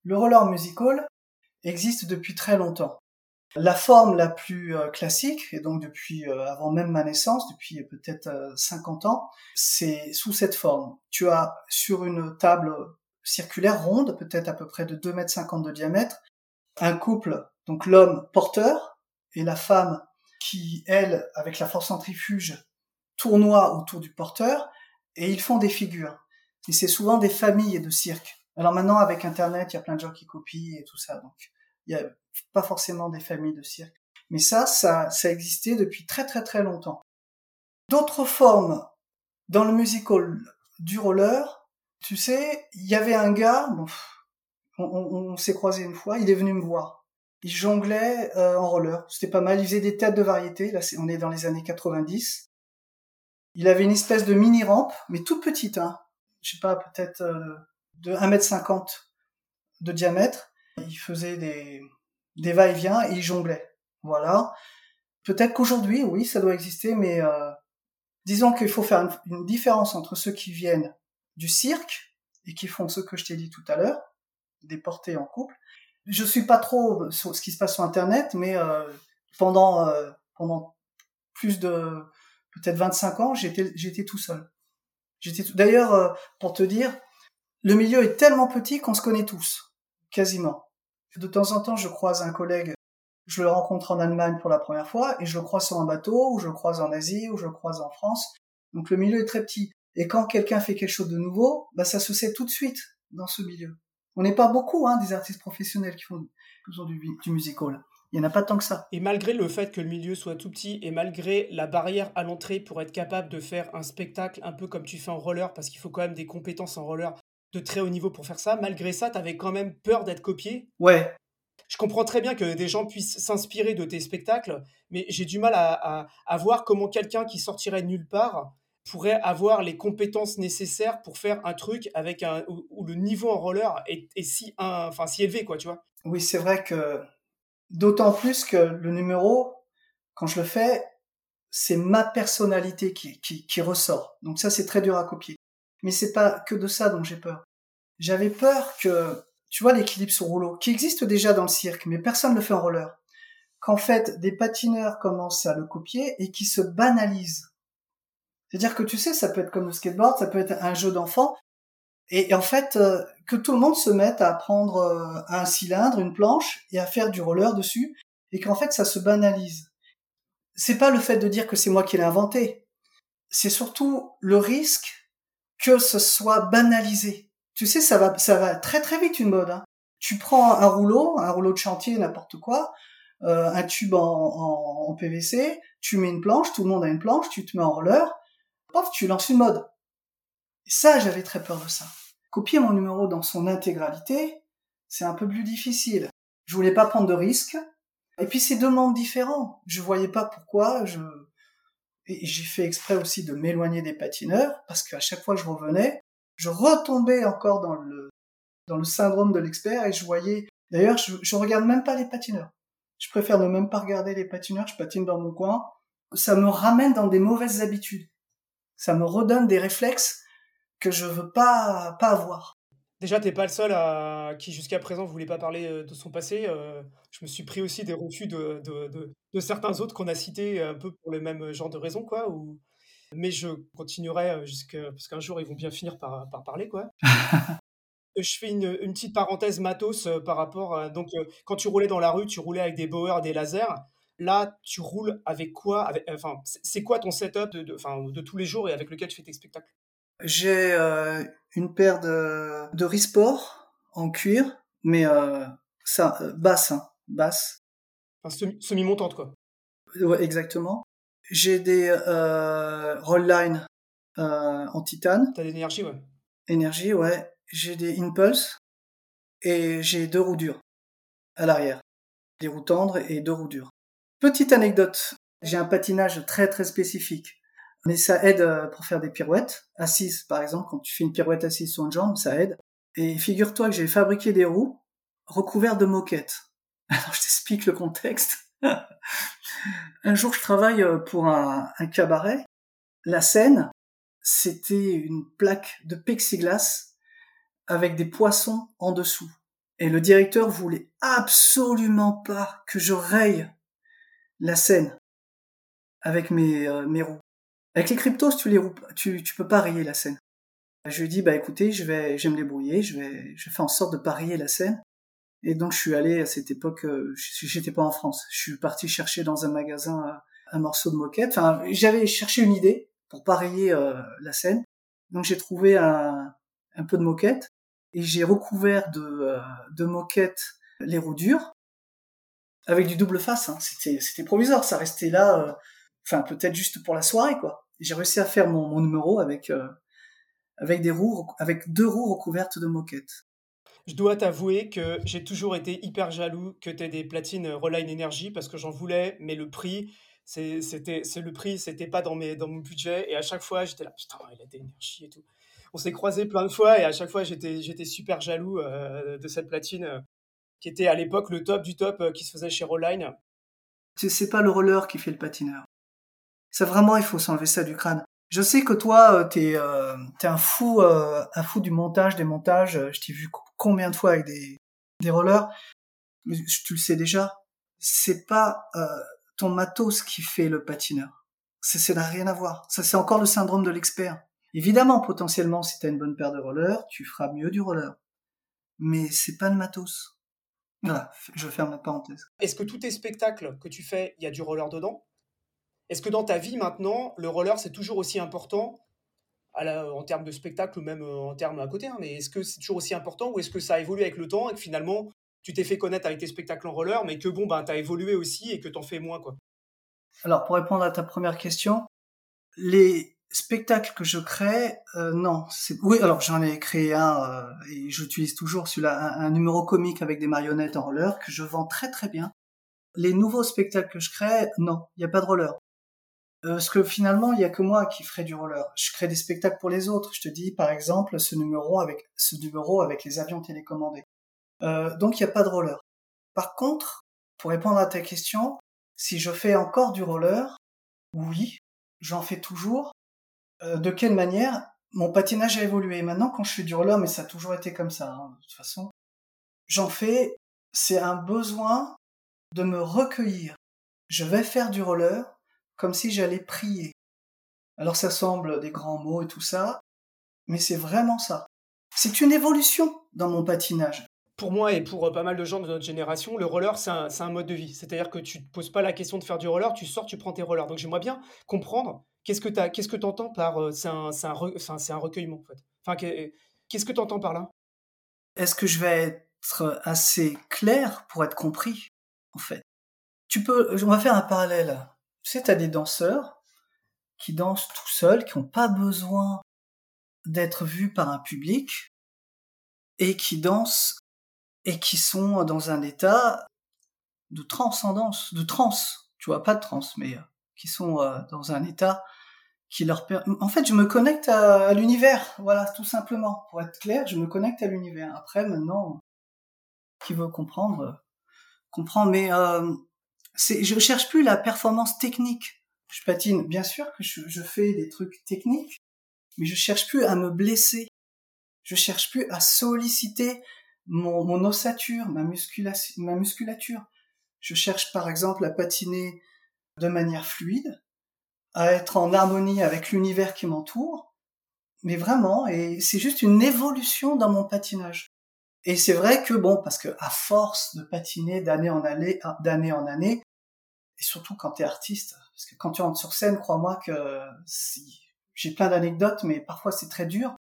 le roller musical existe depuis très longtemps. La forme la plus euh, classique, et donc depuis euh, avant même ma naissance, depuis peut-être 50 euh, ans, c'est sous cette forme. Tu as sur une table circulaire ronde, peut-être à peu près de 2 mètres 50 de diamètre, un couple, donc l'homme porteur et la femme qui, elle, avec la force centrifuge, tournoie autour du porteur, et ils font des figures. Et c'est souvent des familles de cirque. Alors maintenant, avec Internet, il y a plein de gens qui copient et tout ça, donc il y a pas forcément des familles de cirque. Mais ça, ça, ça existait depuis très très très longtemps. D'autres formes dans le musical du roller, tu sais, il y avait un gars, on, s'est croisé une fois, il est venu me voir. Il jonglait euh, en roller, c'était pas mal, il faisait des têtes de variété, là on est dans les années 90. Il avait une espèce de mini rampe, mais toute petite, hein. je sais pas, peut-être euh, de 1m50 de diamètre. Il faisait des, des va-et-vient et il jonglait. Voilà. Peut-être qu'aujourd'hui, oui, ça doit exister, mais euh, disons qu'il faut faire une, différence entre ceux qui viennent du cirque et qui font ce que je t'ai dit tout à l'heure, des portées en couple. Je suis pas trop sur ce qui se passe sur Internet, mais euh, pendant euh, pendant plus de peut-être 25 ans, j'étais tout seul. J'étais d'ailleurs pour te dire, le milieu est tellement petit qu'on se connaît tous, quasiment. De temps en temps, je croise un collègue, je le rencontre en Allemagne pour la première fois, et je le croise sur un bateau, ou je le croise en Asie, ou je le croise en France. Donc le milieu est très petit. Et quand quelqu'un fait quelque chose de nouveau, bah ça se sait tout de suite dans ce milieu. On n'est pas beaucoup hein, des artistes professionnels qui font, du, du musical. Il n'y en a pas tant que ça. Et malgré le fait que le milieu soit tout petit et malgré la barrière à l'entrée pour être capable de faire un spectacle un peu comme tu fais en roller, parce qu'il faut quand même des compétences en roller de très haut niveau pour faire ça. Malgré ça, tu avais quand même peur d'être copié. Ouais. Je comprends très bien que des gens puissent s'inspirer de tes spectacles, mais j'ai du mal à, voir comment quelqu'un qui sortirait de nulle part pourrait avoir les compétences nécessaires pour faire un truc avec un où, le niveau en roller est, si enfin si élevé quoi tu vois oui c'est vrai que d'autant plus que le numéro quand je le fais c'est ma personnalité qui, qui ressort donc ça c'est très dur à copier mais c'est pas que de ça dont j'ai peur. J'avais peur que, tu vois, l'équilibre sur rouleau, qui existe déjà dans le cirque, mais personne ne le fait en roller. Qu'en fait, des patineurs commencent à le copier et qui se banalisent. C'est-à-dire que tu sais, ça peut être comme le skateboard, ça peut être un jeu d'enfant, et, en fait, euh, que tout le monde se mette à prendre euh, un cylindre, une planche, et à faire du roller dessus, et qu'en fait, ça se banalise. C'est pas le fait de dire que c'est moi qui l'ai inventé. C'est surtout le risque que ce soit banalisé. Tu sais, ça va, ça va très très vite une mode. Hein. Tu prends un rouleau, un rouleau de chantier, n'importe quoi, euh, un tube en, en, PVC, tu mets une planche, tout le monde a une planche, tu te mets en roller, pof, tu lances une mode. Et ça, j'avais très peur de ça. Copier mon numéro dans son intégralité, c'est un peu plus difficile. Je voulais pas prendre de risques. Et puis c'est deux mondes différents. Je voyais pas pourquoi je et j'ai fait exprès aussi de m'éloigner des patineurs, parce qu'à chaque fois que je revenais, je retombais encore dans le, dans le syndrome de l'expert et je voyais, d'ailleurs, je, regarde même pas les patineurs. Je préfère ne même pas regarder les patineurs, je patine dans mon coin. Ça me ramène dans des mauvaises habitudes. Ça me redonne des réflexes que je veux pas, pas avoir. Déjà, t'es pas le seul à qui jusqu'à présent voulait pas parler euh, de son passé. Euh, je me suis pris aussi des refus de, de, certains autres qu'on a cités un peu pour le même genre de raison, quoi. Ou... Mais je continuerai euh, jusqu'à parce qu'un jour ils vont bien finir par, par parler, quoi. [LAUGHS] je fais une, une, petite parenthèse matos par rapport à, donc quand tu roulais dans la rue, tu roulais avec des bowers, des lasers. Là, tu roules avec quoi avec, Enfin, c'est quoi ton setup de, de, de tous les jours et avec lequel tu fais tes spectacles? J'ai euh, une paire de, de Risport en cuir, mais euh, ça, euh, basse, hein, basse. Enfin, semi-montante, quoi. Ouais, exactement. J'ai des euh, Rollline euh, en titane. T'as de l'énergie, ouais. Énergie, ouais. J'ai des Impulse. et j'ai deux roues dures à l'arrière. Des roues tendres et deux roues dures. Petite anecdote, j'ai un patinage très très spécifique. Mais ça aide euh, pour faire des pirouettes. Assise, par exemple, quand tu fais une pirouette assise sur une jambe, ça aide. Et figure-toi que j'ai fabriqué des roues recouvertes de moquettes. [LAUGHS] Alors je t'explique le contexte. [LAUGHS] un jour, je travaille euh, pour un, cabaret. La scène, c'était une plaque de plexiglas avec des poissons en dessous. Et le directeur voulait absolument pas que je raye la scène avec mes, euh, mes roues. Avec les cryptos, tu peux pas rayer la scène. Je lui dit, bah écoutez, je vais, je vais me je vais, je fais en sorte de pas rayer la scène. Et donc je suis allé à cette époque, euh, j'étais pas en France, je suis parti chercher dans un magasin euh, un morceau de moquette. Enfin, j'avais cherché une idée pour pas rayer la scène. Donc j'ai trouvé un, peu de moquette et j'ai recouvert de, euh, de moquettes les roues dures avec du double face. Hein. C'était, provisoire, ça restait là, euh, enfin peut-être juste pour la soirée quoi. J'ai réussi à faire mon, mon numéro avec euh, avec des roues, avec deux roues recouvertes de moquettes. Je dois t'avouer que j'ai toujours été hyper jaloux que tu aies des platines Reline Energy parce que j'en voulais, mais le prix, c'était, c'est le prix, c'était pas dans, mes, dans mon budget. Et à chaque fois, j'étais là, putain, il a des énergies et tout on s'est croisés plein de fois et à chaque fois j'étais j'étais super jaloux euh, de cette platine euh, qui était à l'époque le top du top euh, qui se faisait chez Roline. C'est pas le roller qui fait le patineur. Ça vraiment il faut s'enlever ça du crâne. Je sais que toi t'es es un fou un fou du montage des montages. Je t'ai vu combien de fois avec des des rollers. Mais tu le sais déjà. C'est pas ton matos qui fait le patineur. Ça n'a rien à voir. Ça c'est encore le syndrome de l'expert. Évidemment, potentiellement, si tu as une bonne paire de rollers, tu feras mieux du roller. Mais c'est pas le matos. Voilà, je ferme la parenthèse. Est-ce que tous tes spectacles que tu fais, il y a du roller dedans? Est-ce que dans ta vie maintenant, le roller c'est toujours aussi important en termes de spectacle ou même euh, en termes à côté, hein, mais est-ce que c'est toujours aussi important ou est-ce que ça a évolué avec le temps et que finalement tu t'es fait connaître avec tes spectacles en roller, mais que bon, ben, tu as évolué aussi et que tu en fais moins quoi? Alors pour répondre à ta première question, les spectacle que je crée, euh, non. Oui, alors j'en ai créé un euh, et j'utilise toujours celui-là, un, numéro comique avec des marionnettes en roller que je vends très très bien. Les nouveaux spectacles que je crée, non, il n'y a pas de roller. Euh, parce que finalement, il y a que moi qui ferai du roller. Je crée des spectacles pour les autres. Je te dis, par exemple, ce numéro avec ce numéro avec les avions télécommandés. Euh, donc il n'y a pas de roller. Par contre, pour répondre à ta question, si je fais encore du roller, oui, j'en fais toujours, euh, de quelle manière? Mon patinage a évolué. Maintenant, quand je fais du roller, mais ça a toujours été comme ça, hein, de toute façon, j'en fais, c'est un besoin de me recueillir. Je vais faire du roller comme si j'allais prier. Alors ça semble des grands mots et tout ça, mais c'est vraiment ça. C'est une évolution dans mon patinage. Pour moi et pour pas mal de gens de notre génération, le roller, c'est un, un, mode de vie. C'est-à-dire que tu ne te poses pas la question de faire du roller, tu sors, tu prends tes rollers. Donc j'aimerais bien comprendre Qu'est-ce que tu que entends par euh, c'est un, un, un, recueillement en fait Enfin, qu'est-ce que tu entends par là? Est-ce que je vais être assez clair pour être compris en fait? Tu peux, on va faire un parallèle. Tu sais, des danseurs qui dansent tout seuls, qui n'ont pas besoin d'être vus par un public et qui dansent et qui sont dans un état de transcendance, de transe. Tu vois, pas de transe, mais euh, qui sont euh, dans un état qui leur permet... En fait, je me connecte à, l'univers, voilà, tout simplement. Pour être clair, je me connecte à l'univers. Après, maintenant, qui veut comprendre, euh, comprend. Mais c'est, je cherche plus la performance technique. Je patine, bien sûr que je, fais des trucs techniques, mais je cherche plus à me blesser. Je cherche plus à solliciter mon, ossature, ma musculature. Je cherche par exemple à patiner de manière fluide, à être en harmonie avec l'univers qui m'entoure, mais vraiment, et c'est juste une évolution dans mon patinage. Et c'est vrai que bon, parce que à force de patiner d'année en année, d'année en année, et surtout quand tu es artiste, parce que quand tu rentres sur scène, crois-moi que si j'ai plein d'anecdotes, mais parfois c'est très dur.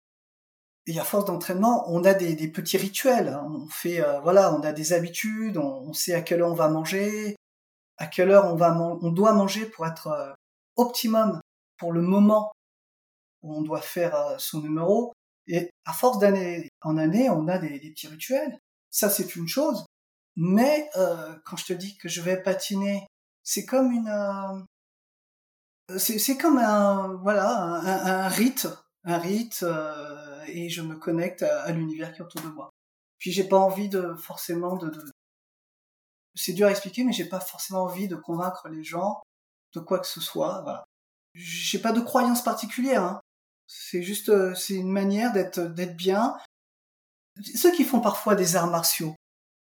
Et à force d'entraînement, on a des, petits rituels. Hein. On fait, euh, voilà, on a des habitudes, on, sait à quelle heure on va manger, à quelle heure on va, on doit manger pour être euh, optimum pour le moment où on doit faire euh, son numéro. Et à force d'année en année, on a des, petits rituels. Ça, c'est une chose. Mais quand je te dis que je vais patiner, c'est comme une, euh, c'est comme un, voilà, un, rite, un rite, euh, et je me connecte à, l'univers qui est autour de moi. Puis j'ai pas envie de forcément de, de... c'est dur à expliquer, mais j'ai pas forcément envie de convaincre les gens de quoi que ce soit. Voilà. J'ai pas de croyance particulière. Hein. C'est juste, euh, c'est une manière d'être d'être bien. Ceux qui font parfois des arts martiaux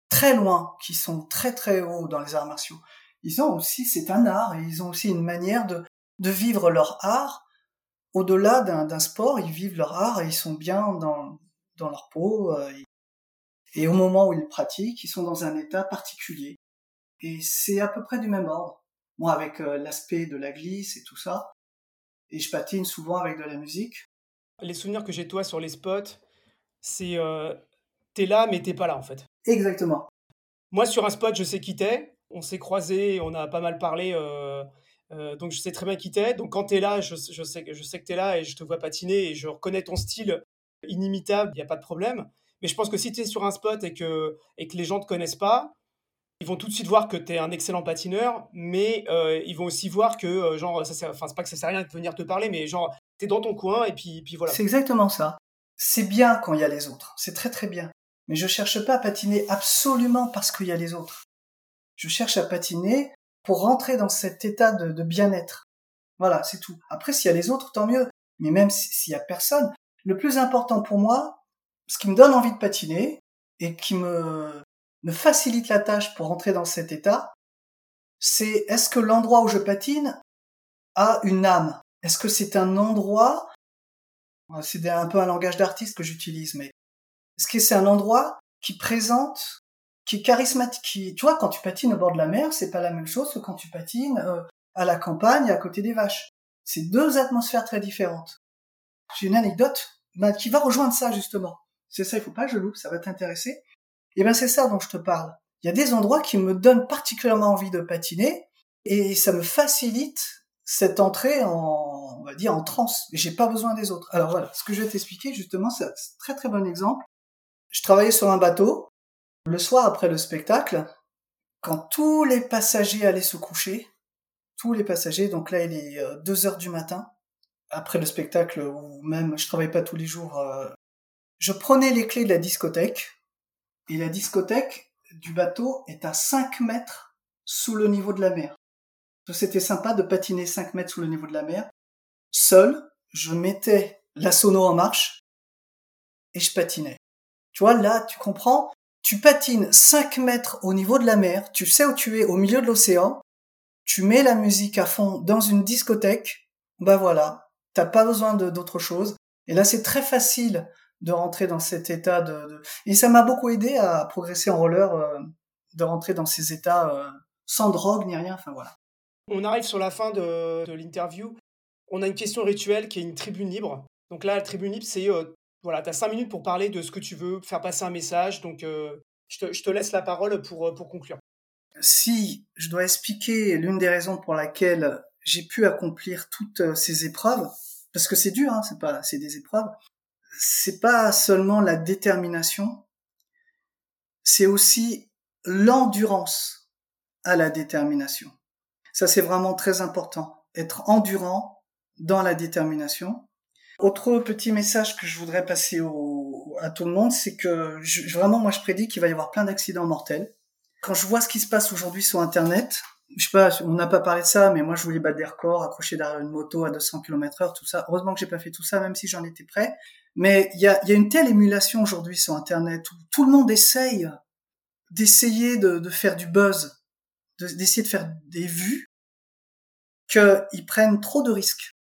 très loin, qui sont très très hauts dans les arts martiaux, ils ont aussi, c'est un art, et ils ont aussi une manière de, de vivre leur art. Au-delà d'un sport, ils vivent leur art et ils sont bien dans, dans leur peau. Euh, et au moment où ils pratiquent, ils sont dans un état particulier. Et c'est à peu près du même ordre. Moi, avec euh, l'aspect de la glisse et tout ça, et je patine souvent avec de la musique. Les souvenirs que j'ai toi sur les spots, c'est euh, t'es là mais t'es pas là en fait. Exactement. Moi sur un spot, je sais qui t'es. On s'est croisés, on a pas mal parlé, euh, euh, donc je sais très bien qui t'es. Donc quand t'es là, je, je, sais, je sais que t'es là et je te vois patiner et je reconnais ton style inimitable, il n'y a pas de problème. Mais je pense que si tu es sur un spot et que, et que les gens te connaissent pas, ils vont tout de suite voir que tu es un excellent patineur, mais euh, ils vont aussi voir que, genre, ça enfin, c'est pas que ça sert à rien de venir te parler, mais genre, tu es dans ton coin et puis, puis voilà. C'est exactement ça. C'est bien quand il y a les autres. C'est très très bien. Mais je cherche pas à patiner absolument parce qu'il y a les autres. Je cherche à patiner pour rentrer dans cet état de, bien-être. Voilà, c'est tout. Après, s'il y a les autres, tant mieux. Mais même s'il y a personne, le plus important pour moi, ce qui me donne envie de patiner et qui me me facilite la tâche pour entrer dans cet état, c'est est-ce que l'endroit où je patine a une âme? Est-ce que c'est un endroit C'est un peu un langage d'artiste que j'utilise, mais est-ce que c'est un endroit qui présente, qui est charismatique Tu vois, quand tu patines au bord de la mer, c'est pas la même chose que quand tu patines euh, à la campagne, à côté des vaches. C'est deux atmosphères très différentes. J'ai une anecdote bah, qui va rejoindre ça justement. C'est ça, il faut pas que je loupe, ça va t'intéresser. Et eh ben c'est ça dont je te parle. Il y a des endroits qui me donnent particulièrement envie de patiner et ça me facilite cette entrée en, on va dire, en transe. J'ai pas besoin des autres. Alors voilà, ce que je vais t'expliquer justement, c'est un très très bon exemple. Je travaillais sur un bateau. Le soir après le spectacle, quand tous les passagers allaient se coucher, tous les passagers, donc là il est 2 euh, heures du matin, après le spectacle, ou même je travaille pas tous les jours, euh, je prenais les clés de la discothèque, et la discothèque du bateau est à 5 mètres sous le niveau de la mer. C'était sympa de patiner 5 mètres sous le niveau de la mer. Seul, je mettais la sono en marche et je patinais. Tu vois, là, tu comprends Tu patines 5 mètres au niveau de la mer, tu sais où tu es, au milieu de l'océan, tu mets la musique à fond dans une discothèque, bah voilà, t'as pas besoin d'autre chose. Et là, c'est très facile de rentrer dans cet état de, et ça m'a beaucoup aidé à progresser en roller euh, de rentrer dans ces états euh, sans drogue ni rien enfin voilà. On arrive sur la fin de, l'interview. On a une question rituelle qui est une tribune libre. Donc là la tribune libre c'est euh, voilà tu as cinq minutes pour parler de ce que tu veux faire passer un message donc je te, je, te, laisse la parole pour, pour conclure si je dois expliquer l'une des raisons pour laquelle j'ai pu accomplir toutes ces épreuves parce que c'est dur hein, c'est pas c'est des épreuves c'est pas seulement la détermination, c'est aussi l'endurance à la détermination. Ça, c'est vraiment très important. Être endurant dans la détermination. Autre petit message que je voudrais passer à tout le monde, c'est que vraiment, moi, je prédis qu'il va y avoir plein d'accidents mortels. Quand je vois ce qui se passe aujourd'hui sur Internet, je sais pas, on n'a pas parlé de ça, mais moi je voulais battre des records, accrocher derrière une moto à 200 km heure, tout ça. Heureusement que j'ai pas fait tout ça, même si j'en étais prêt. Mais il y a, y a, une telle émulation aujourd'hui sur Internet où tout le monde essaye d'essayer de, de, faire du buzz, d'essayer de, faire des vues, qu'ils prennent trop de risques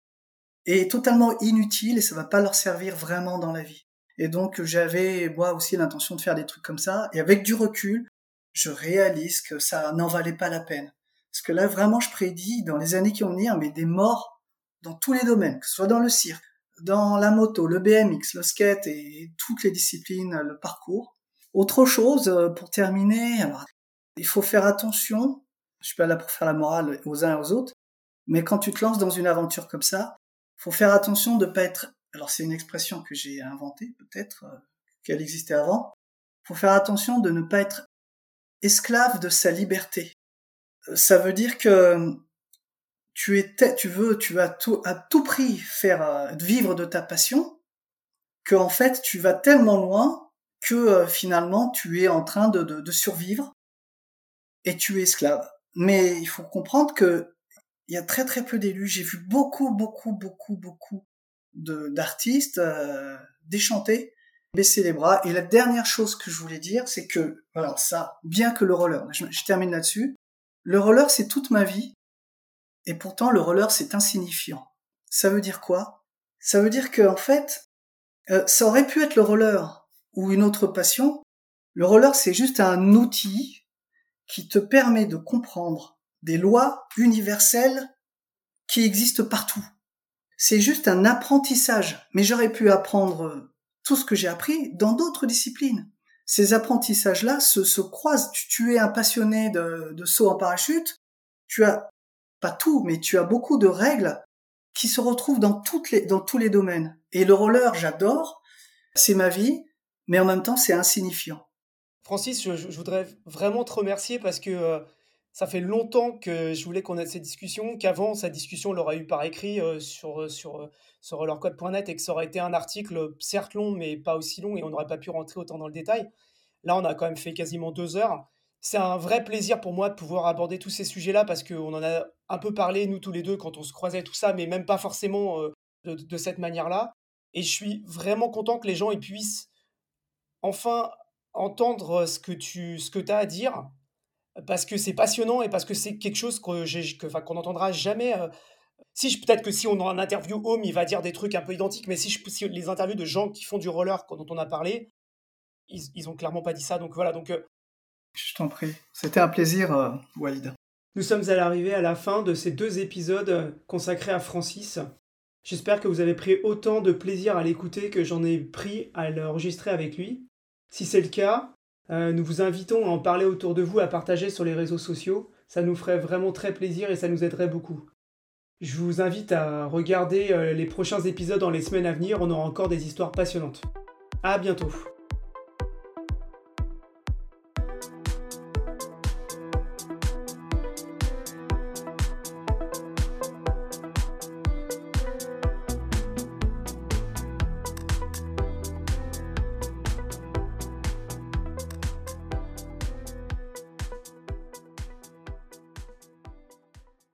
et totalement inutiles et ça va pas leur servir vraiment dans la vie. Et donc j'avais moi aussi l'intention de faire des trucs comme ça et avec du recul, je réalise que ça n'en valait pas la peine. Parce que là, vraiment, je prédis, dans les années qui vont venir, mais des morts dans tous les domaines, que ce soit dans le cirque, dans la moto, le BMX, le skate et toutes les disciplines, le parcours. Autre chose, euh, pour terminer, il faut faire attention, je suis pas là pour faire la morale aux uns et aux autres, mais quand tu te lances dans une aventure comme ça, faut faire attention de pas être, alors c'est une expression que j'ai inventée peut-être, euh, qu'elle existait avant, faut faire attention de ne pas être esclave de sa liberté. Euh, ça veut dire que tu es, tu veux, tu vas tout, à tout prix faire euh, vivre de ta passion, que en fait tu vas tellement loin que finalement tu es en train de, de, survivre et tu es esclave. Mais il faut comprendre que il y a très très peu d'élus. J'ai vu beaucoup beaucoup beaucoup beaucoup d'artistes euh, déchanter, baisser les bras. Et la dernière chose que je voulais dire, c'est que voilà ça, bien que le roller, je, je termine là-dessus. Le roller, c'est toute ma vie. Et pourtant, le roller, c'est insignifiant. Ça veut dire quoi? Ça veut dire que, en fait, euh, ça aurait pu être le roller ou une autre passion. Le roller, c'est juste un outil qui te permet de comprendre des lois universelles qui existent partout. C'est juste un apprentissage, mais j'aurais pu apprendre tout ce que j'ai appris dans d'autres disciplines. Ces apprentissages-là se, se croisent. Tu, es un passionné de, de saut en parachute, tu as pas tout, mais tu as beaucoup de règles qui se retrouvent dans tous les domaines. Et le roller, j'adore, c'est ma vie, mais en même temps, c'est insignifiant. Francis, je, voudrais vraiment te remercier parce que euh, ça fait longtemps que je voulais qu'on ait cette discussion, qu'avant, cette discussion, on l'aurait eu par écrit euh, sur, sur, sur rollercode.net et que ça aurait été un article certes long, mais pas aussi long et on n'aurait pas pu rentrer autant dans le détail. Là, on a quand même fait quasiment deux heures c'est un vrai plaisir pour moi de pouvoir aborder tous ces sujets-là parce qu'on en a un peu parlé, nous tous les deux, quand on se croisait, tout ça, mais même pas forcément euh, de, cette manière-là. Et je suis vraiment content que les gens puissent enfin entendre ce que tu ce que as à dire parce que c'est passionnant et parce que c'est quelque chose que j'ai que, qu'on n'entendra jamais. Euh. si je peut-être que si on a un interview home, il va dire des trucs un peu identiques, mais si, je, si les interviews de gens qui font du roller dont on a parlé, ils, ils ont clairement pas dit ça. Donc voilà, donc euh, je t'en prie. C'était un plaisir, euh, Walid. Nous sommes à l'arrivée à la fin de ces deux épisodes consacrés à Francis. J'espère que vous avez pris autant de plaisir à l'écouter que j'en ai pris à l'enregistrer avec lui. Si c'est le cas, euh, nous vous invitons à en parler autour de vous, à partager sur les réseaux sociaux. Ça nous ferait vraiment très plaisir et ça nous aiderait beaucoup. Je vous invite à regarder les prochains épisodes dans les semaines à venir, on aura encore des histoires passionnantes. À bientôt